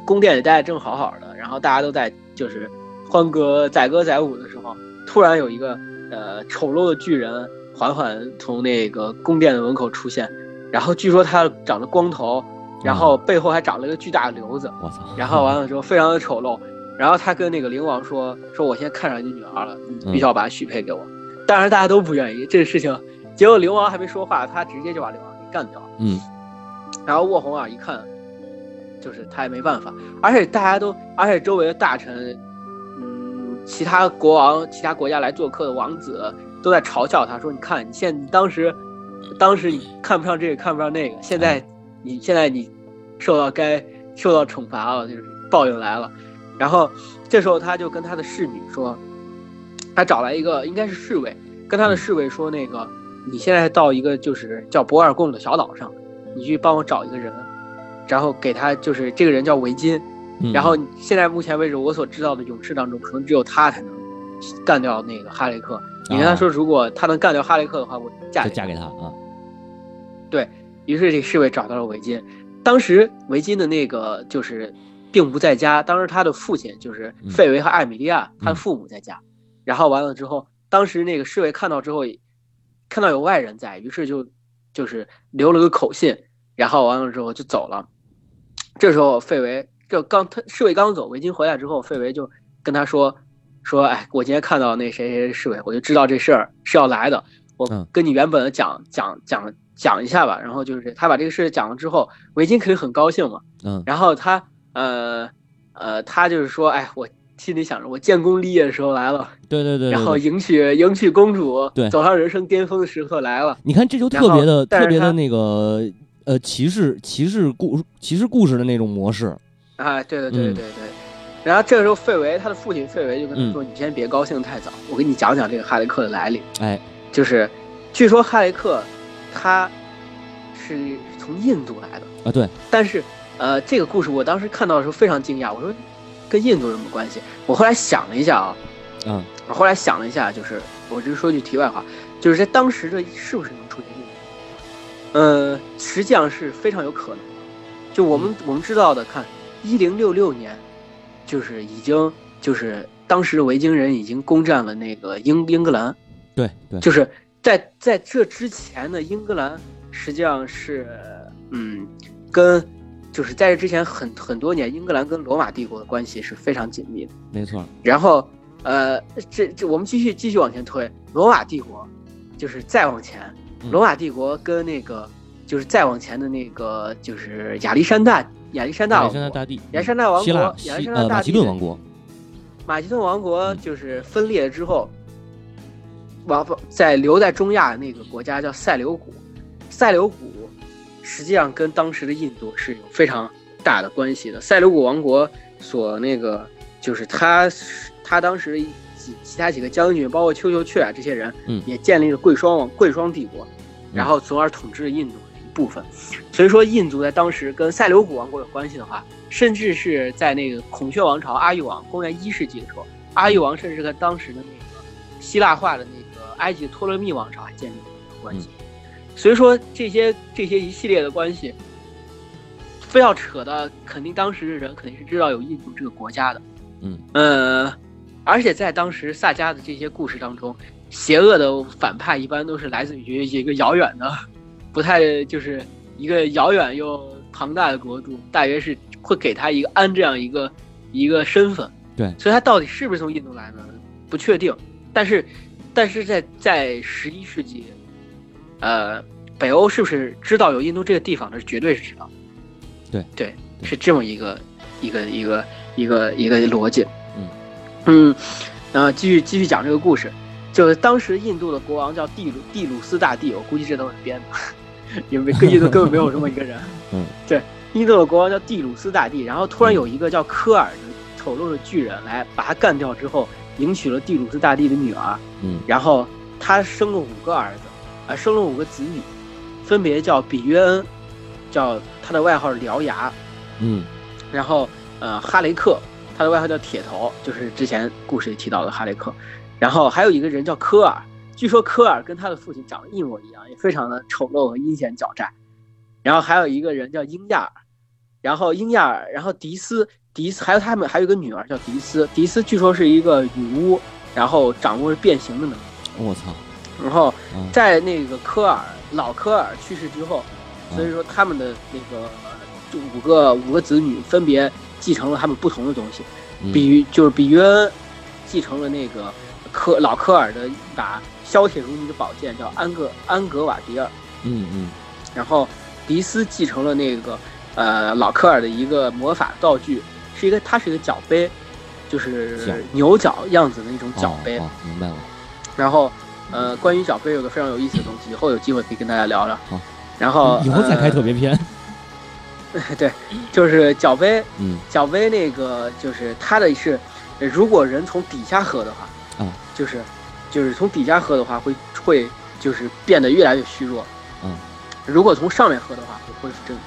宫殿里待的正好好的，然后大家都在就是欢歌载歌载舞的时候，突然有一个呃丑陋的巨人缓缓从那个宫殿的门口出现，然后据说他长着光头，然后背后还长了一个巨大的瘤子，我操，然后完了之后非常的丑陋，然后他跟那个灵王说说我现在看上你女儿了，你必须要把她许配给我。当然大家都不愿意这个事情，结果灵王还没说话，他直接就把灵王给干掉了。嗯然后卧红啊一看，就是他也没办法，而且大家都，而且周围的大臣，嗯，其他国王、其他国家来做客的王子都在嘲笑他说：“你看，你现你当时，当时你看不上这个，看不上那个，现在你现在你受到该受到惩罚了，就是报应来了。”然后这时候他就跟他的侍女说，他找来一个应该是侍卫，跟他的侍卫说：“那个你现在到一个就是叫博尔贡的小岛上。”你去帮我找一个人，然后给他就是这个人叫维金，嗯，然后现在目前为止我所知道的勇士当中，可能只有他才能干掉那个哈雷克。你跟他说，如果他能干掉哈雷克的话，我嫁嫁给。他啊，对于是这侍卫找到了维金，当时维金的那个就是并不在家，当时他的父亲就是嗯费维和艾米莉亚，他的嗯父母在家。然后完了之后，当时那个侍卫看到之后，看到有外人在，于是就就是留了个口信，然后完了之后就走了。这时候费维这刚他侍卫刚走，维金回来之后，费维就跟他说说，哎，我今天看到那谁谁谁侍卫，我就知道这事儿是要来的。我嗯跟你原本的讲讲讲讲一下吧。然后就是他把这个事讲了之后，维金肯定很高兴嘛。嗯然后他呃呃，他就是说，哎，我心里想着，我建功立业的时候来了，对对对，对然后迎娶迎娶公主，对走上人生巅峰的时刻来了。你看这就特别的特别的那个呃骑士骑士故骑士故事的那种模式，啊，对对对嗯对对。然后这个时候，费维他的父亲费维就跟嗯他说：“你先别高兴太早，我给你讲讲这个哈雷克的来历。哎，就是，据说哈雷克他是从印度来的，啊对，但是呃，这个故事我当时看到的时候非常惊讶，我说跟印度有什么关系？我后来想了一下啊，嗯我后来想了一下，就是我只是说句题外话，就是在当时这是不是能出现印度？呃，实际上是非常有可能。就我们我们知道的，看一零六六年，就是已经就是当时的维京人已经攻占了那个英英格兰，对对，就是在在这之前的英格兰实际上是嗯跟就是在这之前很很多年，英格兰跟罗马帝国的关系是非常紧密的。没错，然后，呃，这这我们继续继续往前推，罗马帝国，就是再往前，嗯罗马帝国跟那个就是再往前的那个就是亚历山大亚历山大亚，历山大大帝，亚历山大王国，亚历山大大帝顿王国，马其顿王国嗯就是分裂了之后，王在留在中亚的那个国家叫塞琉古，塞琉古实际上跟当时的印度是有非常大的关系的。塞琉古王国所那个就是他他当时几其他几个将军，包括丘丘阙啊这些人，嗯也建立了贵霜王贵霜帝国，然后从而统治了印度的一部分。所以说，印度在当时跟塞琉古王国有关系的话，甚至是在那个孔雀王朝阿育王公元一世纪的时候，阿育王甚至跟当时的那个希腊化的那个埃及托勒密王朝还建立了关系。所以说，这些这些一系列的关系，非要扯的，肯定当时的人肯定是知道有印度这个国家的。嗯呃，而且在当时萨迦的这些故事当中，邪恶的反派一般都是来自于一个遥远的，不太就是一个遥远又庞大的国度，大约是会给他一个安这样一个一个身份。对所以他到底是不是从印度来呢？不确定。但是，但是在在十一世纪，呃，北欧是不是知道有印度这个地方？这绝对是知道。对对，是这么一个一个一个一个一个逻辑。嗯嗯，然后继续继续讲这个故事，就是当时印度的国王叫蒂鲁蒂鲁斯大帝，我估计这都是编的，因为印度根本没有这么一个人。嗯，对，印度的国王叫蒂鲁斯大帝，然后突然有一个叫科尔的丑陋的巨人来把他干掉之后，迎娶了蒂鲁斯大帝的女儿，嗯然后他生了五个儿子，啊，生了五个子女，分别叫比约恩，叫他的外号是獠牙，嗯然后呃哈雷克，他的外号叫铁头，就是之前故事里提到的哈雷克，然后还有一个人叫科尔，据说科尔跟他的父亲长得一模一样，也非常的丑陋和阴险狡诈，然后还有一个人叫英亚尔，然后英亚尔，然后迪斯迪斯，还有他们还有一个女儿叫迪斯，迪斯据说是一个女巫，然后掌握着变形的能力。我操，然后嗯。在那个科尔老科尔去世之后，所以说他们的那个就五个五个子女分别继承了他们不同的东西，嗯。比喻就是比约恩继承了那个科老科尔的一把削铁如泥的宝剑，叫安格安格瓦迪尔，嗯嗯。然后迪斯继承了那个呃老科尔的一个魔法道具，是一个它是一个角杯，就是牛角样子的一种角杯。哦哦明白了，然后，呃，关于角杯有个非常有意思的东西，以后有机会可以跟大家聊聊。好，然后以后再开特别、别篇，对，就是角杯，嗯。角杯那个就是它的是，呃如果人从底下喝的话，啊，就是就是从底下喝的话会会就是变得越来越虚弱，嗯，如果从上面喝的话会恢复正常。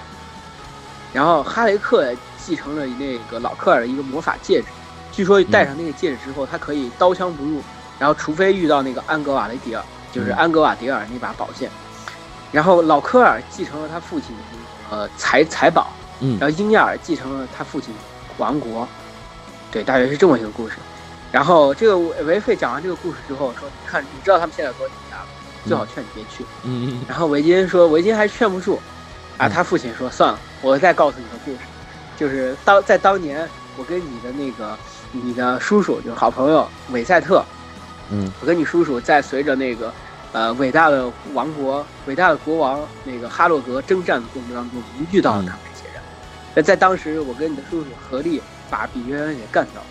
然后哈雷克继承了那个老克尔的一个魔法戒指，据说戴上那个戒指之后，他可以刀枪不入，然后除非遇到那个安格瓦雷迪尔，就是嗯安格瓦迪尔那把宝剑。然后老科尔继承了他父亲呃财财宝，嗯然后英亚尔继承了他父亲王国，对，大约是这么一个故事。然后这个维费讲完这个故事之后说：“你看，你知道他们现在有多紧张了，最好劝你别去。嗯嗯然后维金说：“维金还劝不住，啊，嗯他父亲说：“算了，我再告诉你个故事，就是当在当年，我跟你的那个你的叔叔，就是好朋友韦赛特，嗯我跟你叔叔在随着那个呃伟大的王国、伟大的国王那个哈洛格征战的过程当中，我们遇到了他们这些人。那在当时，我跟你的叔叔合力把比约恩给干掉了，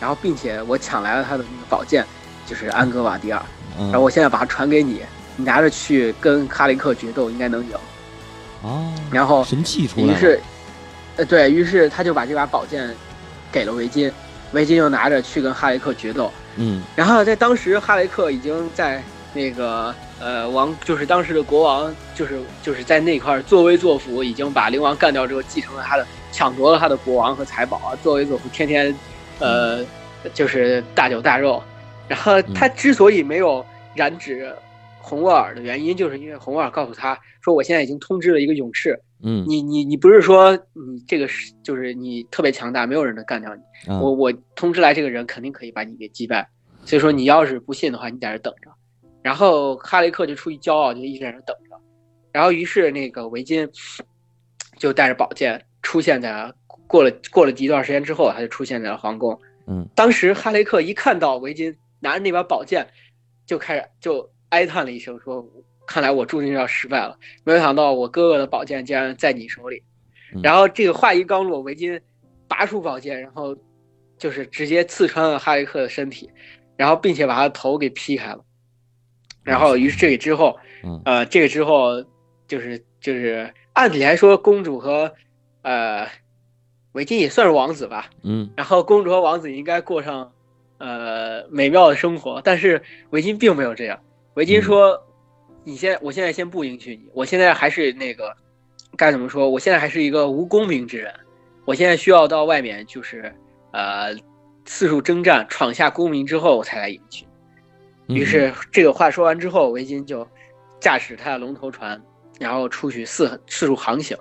然后并且我抢来了他的那个宝剑，就是安格瓦迪尔。嗯，然后我现在把它传给你，你拿着去跟哈雷克决斗，应该能赢。哦，然后神器出于是，呃，对于是他就把这把宝剑给了维金，维金又拿着去跟哈雷克决斗。嗯然后在当时，哈雷克已经在那个呃王，就是当时的国王，就是就是在那块儿作威作福，已经把灵王干掉之后，继承了他的，抢夺了他的国王和财宝啊，作威作福，天天呃就是大酒大肉。然后他之所以没有染指红沃尔的原因，就是因为红沃尔告诉他说，我现在已经通知了一个勇士，嗯，你你你不是说你这个是就是你特别强大，没有人能干掉你。啊我我通知来这个人肯定可以把你给击败，所以说你要是不信的话，你在这等着。然后哈雷克就出于骄傲，就一直在那等着。然后于是那个维金就带着宝剑出现在了过了过了一段时间之后，他就出现在了皇宫。嗯当时哈雷克一看到维金拿着那把宝剑，就开始就哀叹了一声，说：“看来我注定要失败了。没有想到我哥哥的宝剑竟然在你手里。”嗯然后这个话一刚落，维金拔出宝剑，然后就是直接刺穿了哈雷克的身体，然后并且把他的头给劈开了。然后于是这个之后，嗯呃，这个之后就是就是按理来说，公主和呃维金也算是王子吧，嗯然后公主和王子应该过上呃美妙的生活，但是维金并没有这样。维金说：“你现在，我现在先不迎娶你，我现在还是那个该怎么说？我现在还是一个无功名之人，我现在需要到外面就是呃四处征战，闯下功名之后我才来迎娶。”嗯于是这个话说完之后，维金就驾驶他的龙头船，然后出去四四处航行。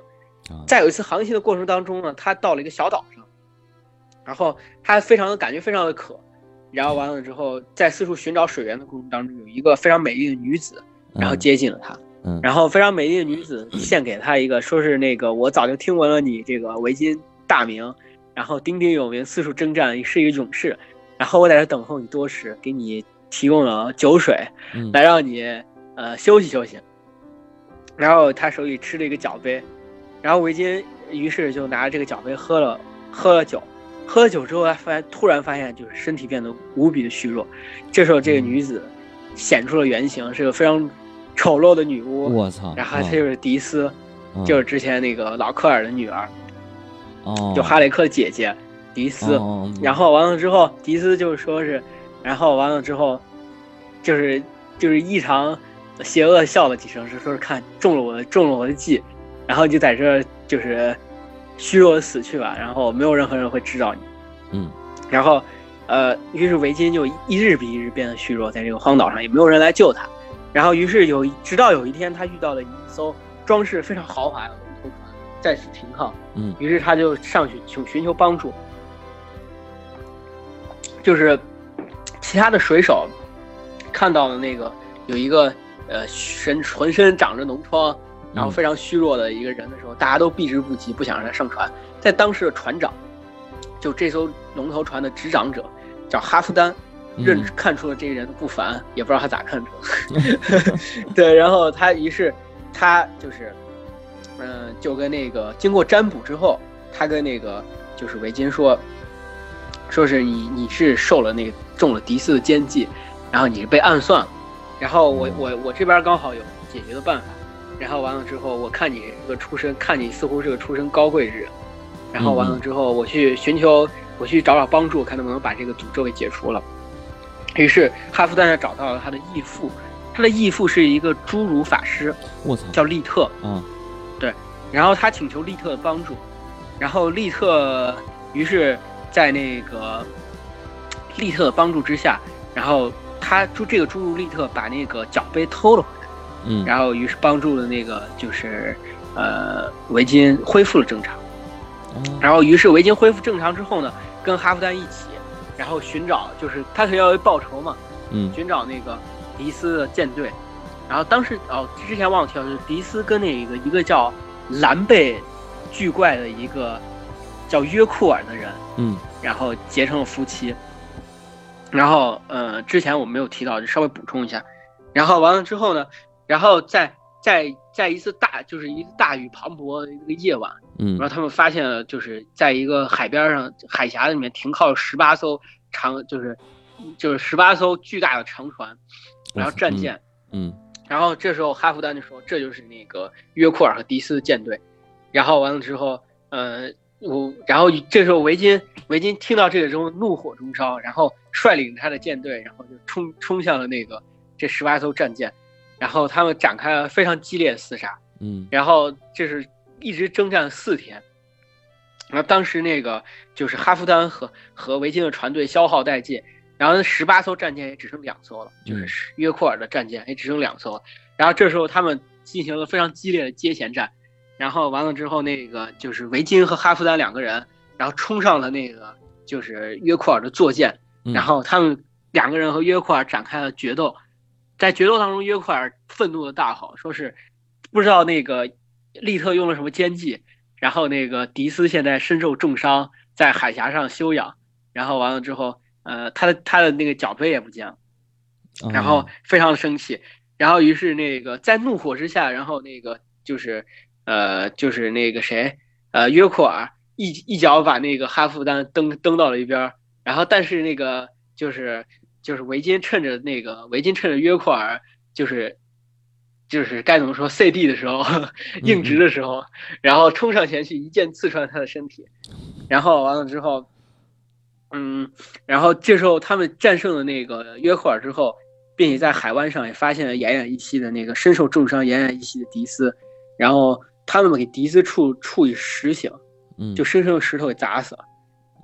啊在有一次航行的过程当中呢，他到了一个小岛上，然后他非常的感觉非常的渴，然后完了之后，在四处寻找水源的过程当中，有一个非常美丽的女子，然后接近了他，嗯。然后非常美丽的女子 献给他一个，说是那个我早就听闻了你这个维金大名，然后鼎鼎有名，四处征战，是一个勇士，然后我在这等候你多时，给你提供了酒水，嗯。来让你呃休息休息。然后他手里吃了一个奖杯，然后维金于是就拿着这个奖杯喝了喝了酒，喝了酒之后，他发现突然发现就是身体变得无比的虚弱。这时候这个女子显出了原形，是个非常丑陋的女巫。我操！然后她就是迪斯，嗯就是之前那个老科尔的女儿，哦，就哈雷克的姐姐迪斯。哦然后完了之后，迪斯就是说是，然后完了之后，就是就是异常邪恶笑了几声，是说是看中了我的中了我的计，然后就在这儿就是虚弱的死去吧，然后没有任何人会知道你。嗯然后，呃，于是维金就一日比一日变得虚弱，在这个荒岛上也没有人来救他。然后，于是有直到有一天，他遇到了一艘装饰非常豪华的龙头船在此停靠，嗯于是他就上去求寻求帮助。就是其他的水手看到了那个有一个呃身浑身长着脓疮，然后非常虚弱的一个人的时候，大家都避之不及，不想让他上船。在当时的船长，就这艘龙头船的执掌者叫哈夫丹，认嗯看出了这个人的不凡，也不知道他咋看出的。对，然后他于是他就是，嗯、就跟那个经过占卜之后，他跟那个就是维金说，说是你你是受了那个中了迪斯的奸计，然后你是被暗算了，然后我我我这边刚好有解决的办法，然后完了之后，我看你这个出身，看你似乎是个出身高贵之人，然后完了之后，我去寻求，我去找找帮助，看能不能把这个诅咒给解除了。于是哈夫丹找到了他的义父，他的义父是一个侏儒法师，我操叫利特。嗯，对然后他请求利特的帮助，然后利特于是在那个利特的帮助之下，然后他就这个侏儒利特把那个奖杯偷了回来，嗯然后于是帮助了那个就是呃维金恢复了正常。哦然后于是维金恢复正常之后呢，跟哈夫丹一起，然后寻找就是他肯定要报仇嘛，嗯寻找那个迪斯的舰队。然后当时哦，之前忘了提到，就是迪斯跟那个一个叫蓝背巨怪的一个叫约库尔的人，嗯然后结成了夫妻。然后呃，之前我没有提到，就稍微补充一下。然后完了之后呢，然后在在在一次大就是一次大雨磅礴的一个夜晚，嗯然后他们发现了，就是在一个海边上海峡里面停靠了十八艘长，就是就是十八艘巨大的长船，然后战舰。嗯然后这时候哈弗丹就说，这就是那个约库尔和迪斯的舰队。然后完了之后，呃，我然后这时候维金维金听到这个之后怒火中烧，然后率领他的舰队，然后就冲冲向了那个这十八艘战舰，然后他们展开了非常激烈的厮杀。嗯然后这是一直征战四天。然后当时那个就是哈夫丹和和维京的船队消耗殆尽，然后十八艘战舰也只剩两艘了，就是约库尔的战舰也只剩两艘了。然后这时候他们进行了非常激烈的接舷战，然后完了之后，那个就是维京和哈夫丹两个人，然后冲上了那个就是约库尔的坐舰，嗯然后他们两个人和约库尔展开了决斗，在决斗当中，约库尔愤怒的大吼，说是不知道那个利特用了什么奸计，然后那个迪斯现在身受重伤，在海峡上休养，然后完了之后，呃，他的他的那个脚杯也不见了，哦然后非常的生气，然后于是那个在怒火之下，然后那个就是呃就是那个谁呃约库尔一一脚把那个哈夫丹蹬蹬到了一边，然后但是那个就是就是维金趁着那个维金趁着约库尔就是就是该怎么说 CD 的时候 硬直的时候，然后冲上前去一剑刺穿他的身体，然后完了之后。嗯，然后这时候他们战胜了那个约库尔之后，并且在海湾上也发现了奄奄一息的那个身受重伤、奄奄一息的迪斯，然后他们给迪斯处处以实刑，嗯就生生用石头给砸死了。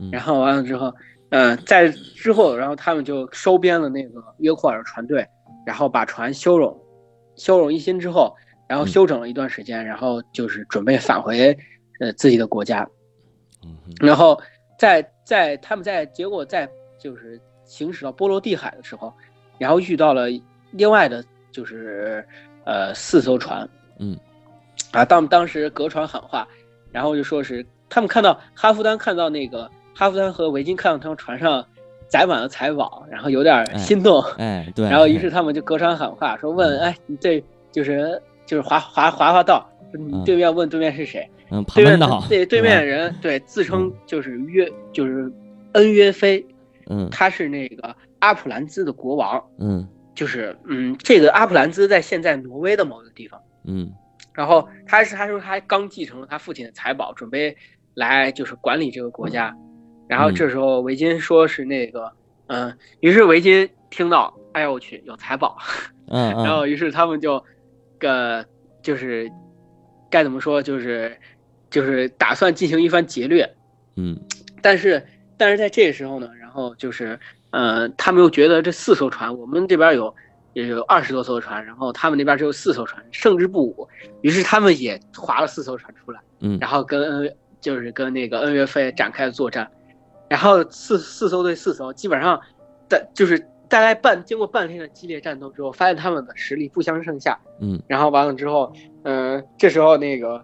嗯然后完了之后，呃，在之后，然后他们就收编了那个约库尔的船队，然后把船修容，修容一新之后，然后休整了一段时间，然后就是准备返回呃自己的国家。嗯。然后在在他们在结果在就是行驶到波罗的海的时候，然后遇到了另外的就是呃四艘船，嗯。啊，当当时隔船喊话，然后就说是他们看到哈夫丹看到那个哈夫丹和维金看到他们船上载满了财宝，然后有点心动，哎对，然后于是他们就隔船喊话说问，嗯。哎，你这就是就是滑滑滑滑道，对面问对面是谁，嗯，对面门道，对对面的，人对自称就是约就是恩约菲，嗯。他是那个阿普兰兹的国王，嗯。就是嗯，这个阿普兰兹在现在挪威的某个地方。嗯。然后他是他说他刚继承了他父亲的财宝，准备来就是管理这个国家。然后这时候维金说是那个嗯，于是维金听到，哎呦我去有财宝，嗯嗯，然后于是他们就个就是该怎么说就是就是打算进行一番劫掠。嗯但是但是在这个时候呢，然后就是呃，他们又觉得这四艘船，我们这边有也有二十多艘船，然后他们那边只有四艘船，胜之不武。于是他们也划了四艘船出来，嗯然后跟恩就是跟那个恩约菲展开了作战。然后四四艘对四艘，基本上在就是大概半经过半天的激烈战斗之后，发现他们的实力不相上下。嗯然后完了之后，嗯、这时候那个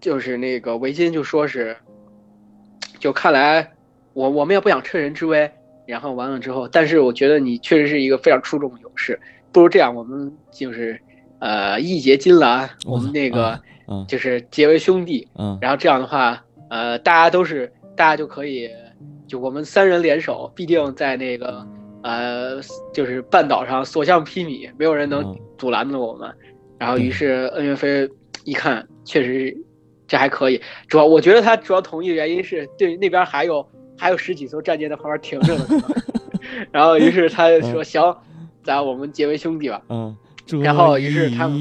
就是那个维金就说是，就看来我我们也不想趁人之危，然后完了之后，但是我觉得你确实是一个非常出众的勇士，不如这样，我们就是呃义结金兰，我们那个嗯就是结为兄弟，嗯然后这样的话，呃，大家都是大家就可以，就我们三人联手，必定在那个呃，就是半岛上所向披靡，没有人能嗯阻拦着我们。然后于是恩岳飞一看，确实这还可以。主要我觉得他主要同意的原因是对那边还有还有十几艘战舰在旁边停着呢。然后于是他就说：“行，咱我们结为兄弟吧。”嗯，然后于是他们，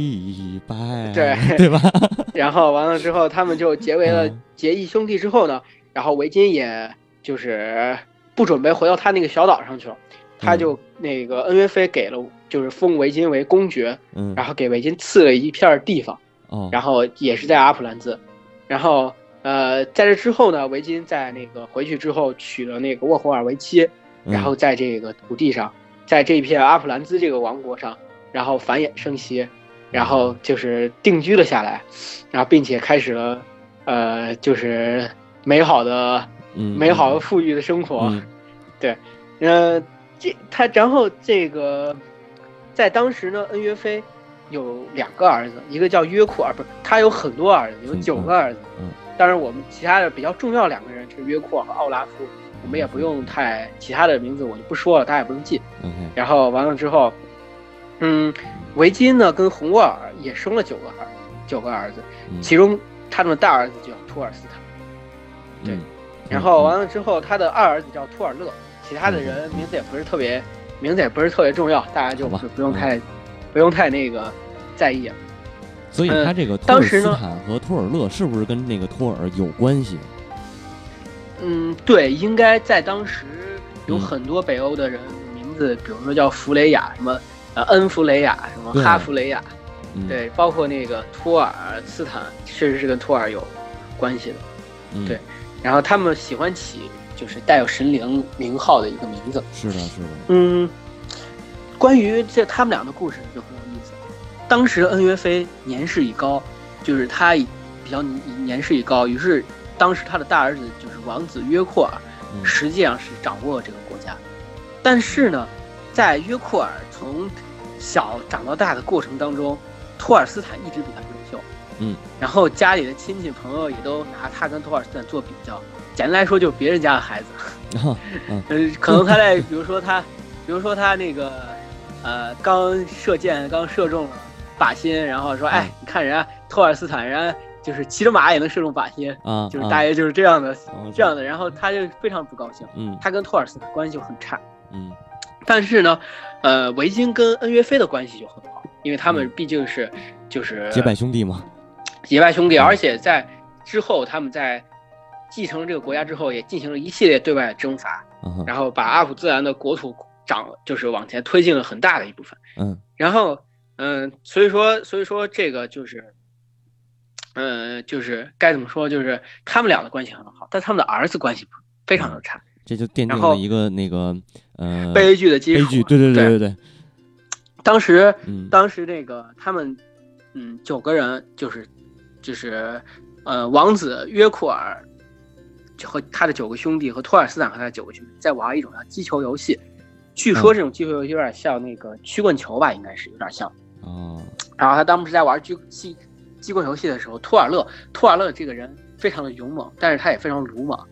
对对吧？然后完了之后，他们就结为了嗯结义兄弟之后呢，然后维金也就是不准备回到他那个小岛上去了，他就那个恩约菲给了就是封维金为公爵，嗯，然后给维金赐了一片地方，哦，然后也是在阿普兰兹，然后呃在这之后呢，维金在那个回去之后娶了那个沃霍尔为妻，嗯然后在这个土地上，在这片阿普兰兹这个王国上，然后繁衍生息，然后就是定居了下来，然后并且开始了，呃，就是美好的、嗯美好的富裕的生活。嗯呃，这他然后这个，在当时呢，恩约菲有两个儿子，一个叫约库尔，不是他有很多儿子，有嗯九个儿子。嗯当然我们其他的比较重要两个人是约库尔和奥拉夫，我们也不用太其他的名字我就不说了，大家也不用记。，OK，然后完了之后，嗯，维金呢跟红沃尔也生了九个儿，九个儿子，嗯其中他们的大儿子叫托尔斯坦，对。嗯然后完了之后他的二儿子叫托尔勒，其他的人名字也不是特别，名字也不是特别重要，大家就不不用太，不用太那个在意。所以呃他这个托当时呢尔斯坦和托尔勒是不是跟那个托尔有关系？嗯，对，应该在当时有嗯很多北欧的人名字，比如说叫弗雷亚，什么呃恩弗雷亚，什么哈弗雷亚，嗯，对，包括那个托尔斯坦，确实是跟托尔有关系的。嗯，对然后他们喜欢起就是带有神灵名号的一个名字。是的，是的，嗯，关于这他们俩的故事就很有意思。当时恩约菲年事已高，就是他比较年事已高，于是当时他的大儿子就是王子约库尔，嗯实际上是掌握这个国家。但是呢，在约库尔从小长到大的过程当中，托尔斯坦一直比他。嗯，然后家里的亲戚朋友也都拿他跟托尔斯坦做比较。简单来说，就是别人家的孩子。啊，嗯嗯，可能他在，比如说他，比如说他那个，呃，刚射箭刚射中了靶心，然后说，哎嗯，你看人家托尔斯坦，人家就是骑着马也能射中靶心，啊，就是啊大约就是这样的，哦这样的。然后他就非常不高兴，嗯他跟托尔斯坦关系就很差。嗯但是呢，呃，维京跟恩约菲的关系就很好，因为他们嗯毕竟是就是结拜兄弟嘛，结拜兄弟，嗯而且在之后他们在继承了这个国家之后，也进行了一系列对外的征伐。然后把阿普自然的国土长就是往前推进了很大的一部分。嗯然后，嗯、所以说，所以说这个就是，嗯，就是该怎么说，就是他们俩的关系很好，但他们的儿子关系非常的差，这就奠定了一个那个呃悲剧的基础。悲剧，对对对对对对，当时，嗯当时那个他们，嗯，九个人就是，就是，呃，王子约库尔和他的九个兄弟和托尔斯坦和他的九个兄弟在玩一种叫击球游戏。据说这种击球游戏有点像那个曲棍球吧，应该是有点像。哦，然后他当时在玩机机机关游戏的时候，托尔勒托尔勒这个人非常的勇猛，但是他也非常鲁莽。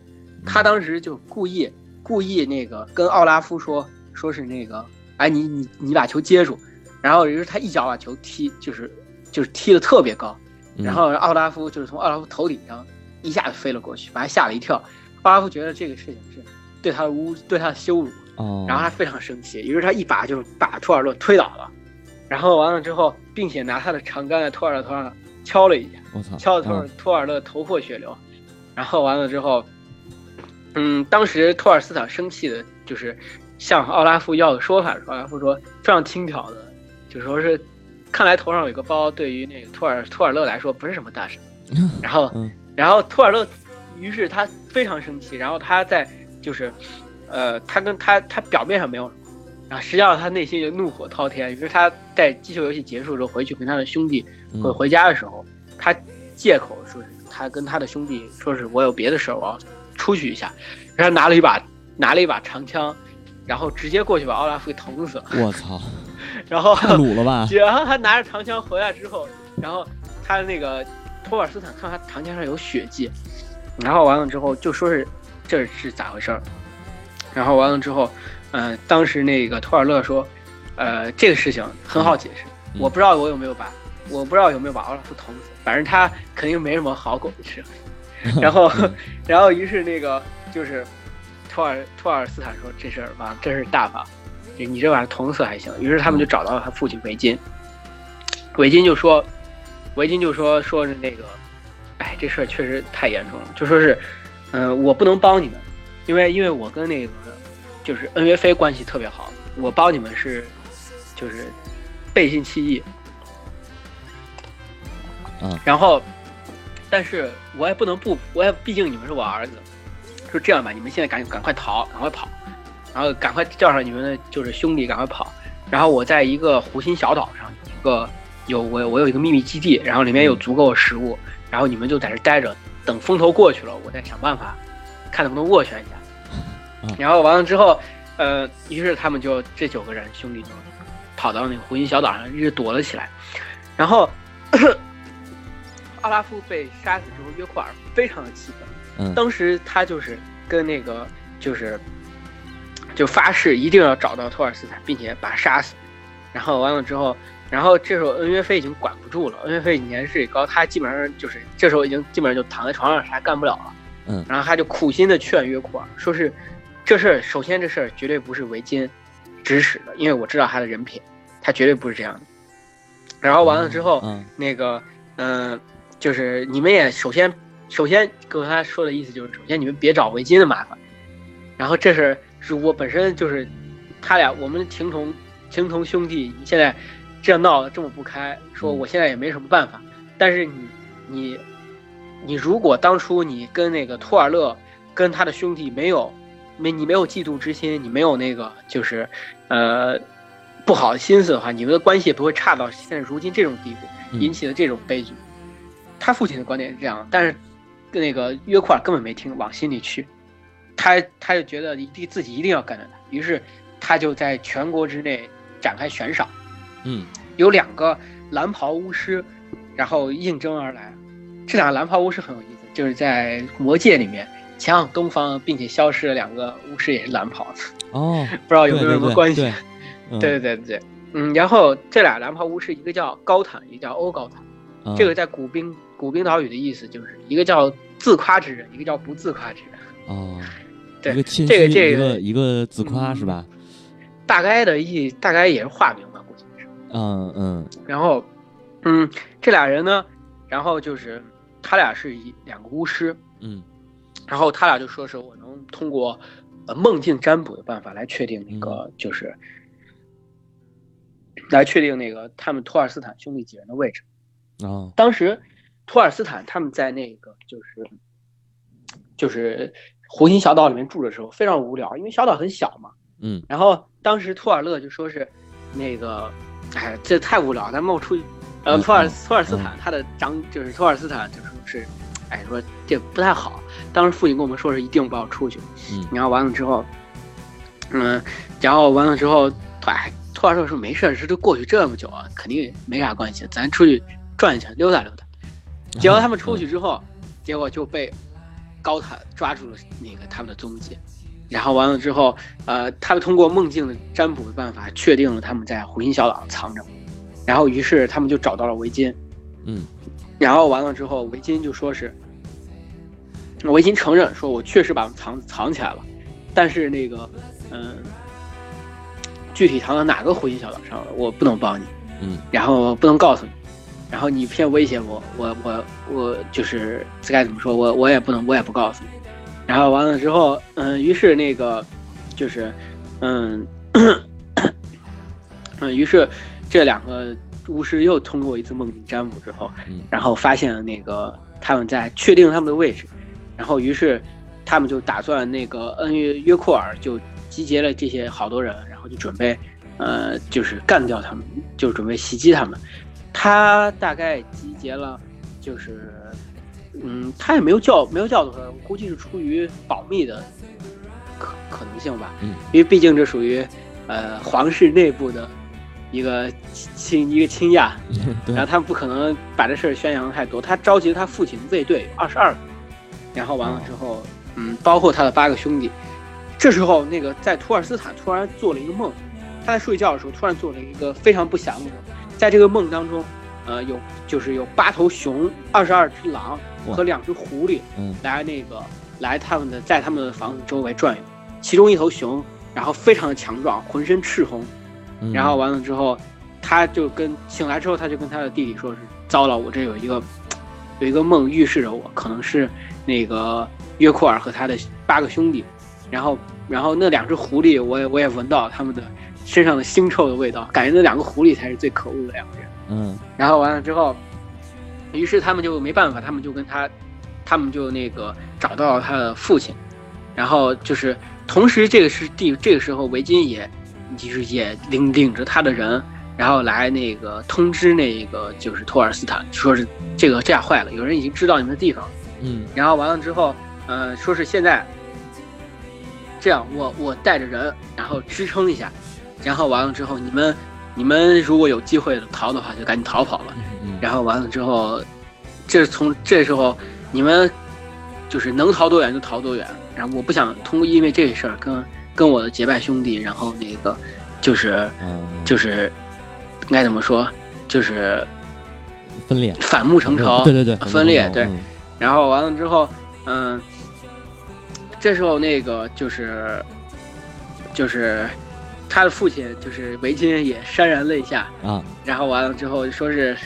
他当时就故意故意那个跟奥拉夫说，说是那个，哎，你你你把球接住，然后于是他一脚把球踢，就是就是踢的特别高，然后奥拉夫就是从奥拉夫头顶上一下子飞了过去，把他吓了一跳。奥拉夫觉得这个事情是对他的侮对他的羞辱，然后他非常生气，于是他一把就把托尔勒推倒了，然后完了之后，并且拿他的长杆在托尔勒头上敲了一下，我操，敲的托尔托尔勒头破血流，然后完了之后。嗯，当时托尔斯坦生气的，就是向奥拉夫要的说法。奥拉夫说非常轻佻的，就说是，看来头上有个包，对于那个托尔托尔勒来说不是什么大事。然后，然后托尔勒，于是他非常生气，然后他在就是，呃，他跟他他表面上没有，然后实际上他内心就怒火滔天。于是他在击球游戏结束之后回去跟他的兄弟回回家的时候，他借口说是他跟他的兄弟说是我有别的事儿，我要。出去一下，然后拿了一把拿了一把长枪，然后直接过去把奥拉夫给捅死了。我操！然后太鲁了吧？然后他拿着长枪回来之后，然后他那个托尔斯坦看他长枪上有血迹，然后完了之后就说是这是咋回事儿？然后完了之后，嗯，当时那个托尔勒说，呃，这个事情很好解释，我不知道我有没有把我不知道有没有把奥拉夫捅死，反正他肯定没什么好狗的吃。然后，然后于是那个就是托尔托尔斯坦说这事儿完真是大发，你这玩意儿捅死还行。于是他们就找到了他父亲维金，维金就说，维金就说说是那个，哎，这事儿确实太严重了，就说是，嗯，我不能帮你们，因为因为我跟那个就是恩约菲关系特别好，我帮你们是就是背信弃义，嗯，然后。但是我也不能不，我也毕竟你们是我儿子，说这样吧，你们现在赶紧赶快逃，赶快跑，然后赶快叫上你们的就是兄弟，赶快跑。然后我在一个湖心小岛上，一个有我我有一个秘密基地，然后里面有足够的食物，然后你们就在这待着，等风头过去了，我再想办法看能不能斡旋一下。然后完了之后，呃，于是他们就这九个人兄弟就跑到那个湖心小岛上，一直躲了起来，然后。阿拉夫被杀死之后，约库尔非常的气愤。嗯，当时他就是跟那个就是就发誓一定要找到托尔斯泰，并且把他杀死。然后完了之后，然后这时候恩约菲已经管不住了。恩约菲年事也高，他基本上就是这时候已经基本上就躺在床上，啥干不了了。嗯，然后他就苦心的劝约库尔，说是这事儿，首先这事儿绝对不是维金指使的，因为我知道他的人品，他绝对不是这样的。然后完了之后，那个嗯。就是你们也首先，首先跟他说的意思就是，首先你们别找维金的麻烦，然后这是是我本身就是他俩我们情同情同兄弟，现在这样闹得这么不开，说我现在也没什么办法，但是你你你如果当初你跟那个托尔勒跟他的兄弟没有没你没有嫉妒之心，你没有那个就是呃不好的心思的话，你们的关系也不会差到现在如今这种地步，引起了这种悲剧。他父亲的观点是这样，但是那个约库尔根本没听往心里去，他他就觉得一定自己一定要跟着他，于是他就在全国之内展开悬赏，嗯，有两个蓝袍巫师，然后应征而来，这两个蓝袍巫师很有意思，就是在魔界里面前往东方并且消失了两个巫师也是蓝袍的，哦，不知道有没有什么关系？对对对对对，嗯，然后这俩蓝袍巫师一个叫高坦，一个叫欧高坦，这个在古冰。古冰岛语的意思就是一个叫自夸之人，一个叫不自夸之人。哦，对，这个这个一个一个自夸是吧？大概的意大概也是化名吧，估计是。嗯嗯。然后，嗯，这俩人呢，然后就是他俩是一两个巫师。嗯。然后他俩就说是我能通过呃梦境占卜的办法来确定那个就是来确定那个他们托尔斯坦兄弟几人的位置。哦。当时。托尔斯坦他们在那个就是就是湖心小岛里面住的时候非常无聊，因为小岛很小嘛。嗯。然后当时托尔勒就说是那个，哎，这太无聊，咱冒出去。呃，托尔托尔斯坦他的长就是托尔斯坦就说是，哎，说这不太好。当时父亲跟我们说是一定不要出去。嗯。然后完了之后，嗯，然后完了之后，哎，托托尔说：“没事儿，这都过去这么久啊，肯定没啥关系，咱出去转一圈，溜达溜达。”结果他们出去之后，结果就被高塔抓住了那个他们的踪迹。然后完了之后，呃，他们通过梦境的占卜的办法，确定了他们在火星小岛藏着。然后于是他们就找到了围巾，嗯，然后完了之后，围巾就说是，围巾承认说，我确实把他们藏藏起来了，但是那个，嗯，具体藏到哪个火星小岛上了，我不能帮你，嗯，然后不能告诉你，然后你偏威胁我，我我我就是该怎么说，我我也不能，我也不告诉你。然后完了之后，嗯，于是那个就是，嗯，嗯，于是这两个巫师又通过一次梦境占卜之后，然后发现了那个他们在确定他们的位置，然后于是他们就打算那个恩约约库尔就集结了这些好多人，然后就准备，呃，就是干掉他们，就准备袭击他们。他大概集结了，就是。嗯，他也没有叫，没有叫多少人，估计是出于保密的可可能性吧。嗯，因为毕竟这属于呃皇室内部的一个亲一个亲亚，然后他们不可能把这事儿宣扬太多。他召集了他父亲卫队二十二个，然后完了之后，嗯，包括他的八个兄弟。这时候，那个在托尔斯坦突然做了一个梦，他在睡觉的时候突然做了一个非常不祥的梦，在这个梦当中，呃，有就是有八头熊，二十二只狼。和两只狐狸，嗯，来那个来他们的在他们的房子周围转悠，其中一头熊，然后非常的强壮，浑身赤红，然后完了之后，他就跟醒来之后，他就跟他的弟弟说是糟了，我这有一个有一个梦预示着我，可能是那个约库尔和他的八个兄弟，然后然后那两只狐狸，我也我也闻到他们的身上的腥臭的味道，感觉那两个狐狸才是最可恶的两个人，嗯，然后完了之后。于是他们就没办法，他们就跟他，他们就那个找到了他的父亲，然后就是同时这个是第这个时候维金也，就是也领领着他的人，然后来那个通知那个就是托尔斯坦，说是这个这样坏了，有人已经知道你们的地方，嗯，然后完了之后，呃，说是现在这样，我我带着人，然后支撑一下，然后完了之后，你们你们如果有机会逃的话，就赶紧逃跑了。然后完了之后，这从这时候你们就是能逃多远就逃多远。然后我不想通过因为这事儿跟跟我的结拜兄弟，然后那个就是就是该怎么说，就是分裂反目成仇。对对对，分裂对。然后完了之后，嗯，这时候那个就是就是。他的父亲就是维金，也潸然泪下啊。然后完了之后说是，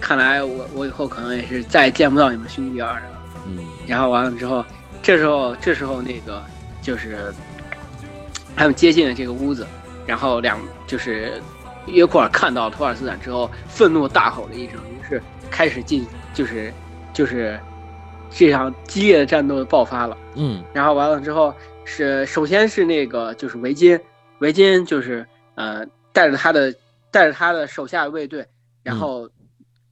看来我我以后可能也是再见不到你们兄弟二人了。嗯。然后完了之后，这时候这时候那个就是他们接近了这个屋子，然后两就是约库尔看到托尔斯坦之后，愤怒大吼了一声，于是开始进就是就是这场激烈的战斗爆发了。嗯。然后完了之后是首先是那个就是维金。维金就是呃带着他的带着他的手下卫队，然后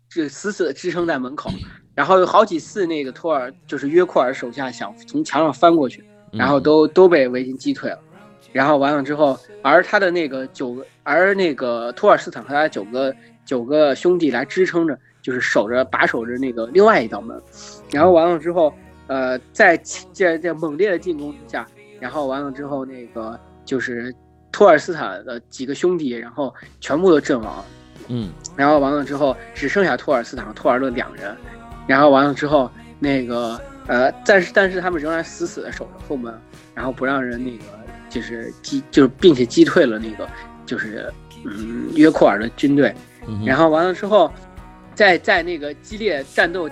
就死死的支撑在门口，然后有好几次那个托尔就是约库尔手下想从墙上翻过去，然后都。都被维金击退了，然后完了之后，而他的那个九个而那个托尔斯坦和他九个九个兄弟来支撑着，就是守着把守着那个另外一道门，然后完了之后，呃在这在猛烈的进攻之下，然后完了之后那个就是。托尔斯塔的几个兄弟，然后全部都阵亡，嗯，然后完了之后，只剩下托尔斯坦和托尔勒两人，然后完了之后，那个呃，但是但是他们仍然死死的守着后门，然后不让人那个就是击，就是并且击退了那个就是嗯约库尔的军队，然后完了之后，在在那个激烈战斗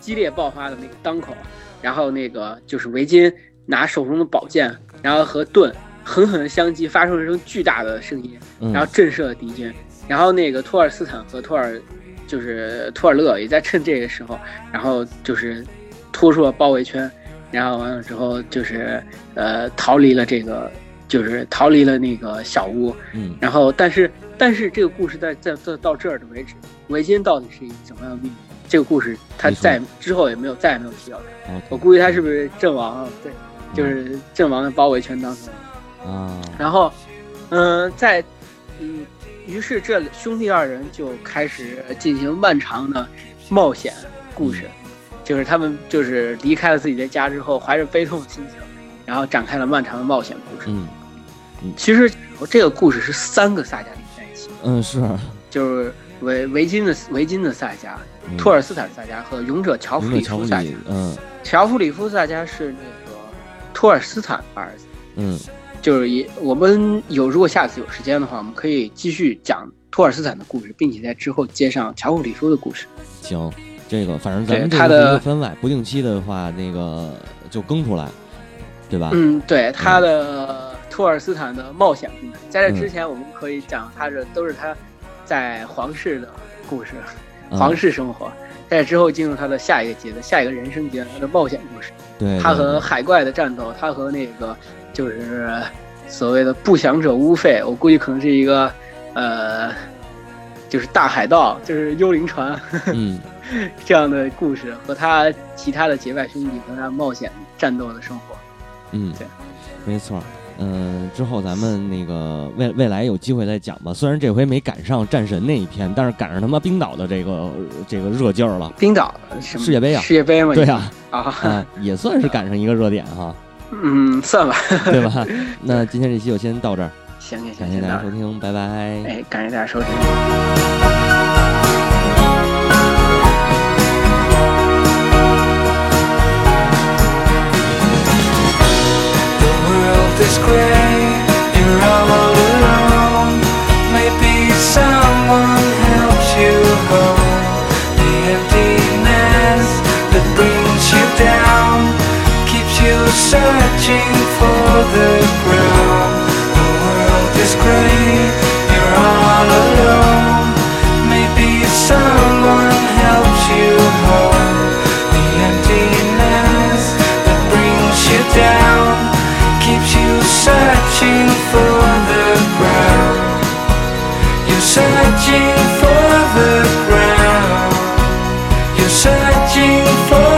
激烈爆发的那个当口，然后那个就是维金拿手中的宝剑，然后和盾。狠狠的相击，发出了一声巨大的声音，然后震慑了敌军。然后那个托尔斯坦和托尔，就是托尔勒，也在趁这个时候，然后就是突出了包围圈。然后完了之后，就是呃逃离了这个，就是逃离了那个小屋。嗯。然后，但是但是这个故事在在在到这儿的为止，维金到底是一个什么样的命运？这个故事他在之后也没有再也没有提到。我估计他是不是阵亡了？对，就是阵亡的包围圈当中。啊，然后，嗯，在嗯，于是这兄弟二人就开始进行漫长的冒险故事，就是他们就是离开了自己的家之后，怀着悲痛的心情，然后展开了漫长的冒险故事。嗯其实这个故事是三个萨迦连在一起，嗯是，就是维维金的维金的萨迦、嗯托尔斯坦萨迦和勇者乔弗里夫萨迦。，嗯乔弗里夫萨迦是那个托尔斯坦的儿子。嗯就是也，我们有如果下次有时间的话，我们可以继续讲托尔斯坦的故事，并且在之后接上乔布里夫的故事。行，这个反正咱们他这个是一个的番外，不定期的话，那个就更出来，对吧？嗯，对，他的托尔斯坦的冒险故事，在这之前我们可以讲他的都是他在皇室的故事，嗯皇室生活。在之后进入他的下一个阶段，下一个人生阶段，他的冒险故事，对，他和海怪的战斗，他和那个就是所谓的不祥者乌费，我估计可能是一个呃，就是大海盗，就是幽灵船嗯。这样的故事，和他其他的结拜兄弟和他冒险战斗的生活。嗯。对，没错。嗯，之后咱们那个未未来有机会再讲吧。虽然这回没赶上战神那一篇，但是赶上他妈冰岛的这个这个热劲儿了。冰岛什么？世界杯啊。世界杯嘛，对啊，啊，啊，也算是赶上一个热点哈，嗯，算吧，对吧？那今天这期就先到这儿，行行感谢大家收听，拜拜。哎，感谢大家收听。searching for the ground. The world is grey, you're all alone. Maybe someone helps you home. The emptiness that brings you down keeps you searching for the ground. You're searching for the ground. You're searching for.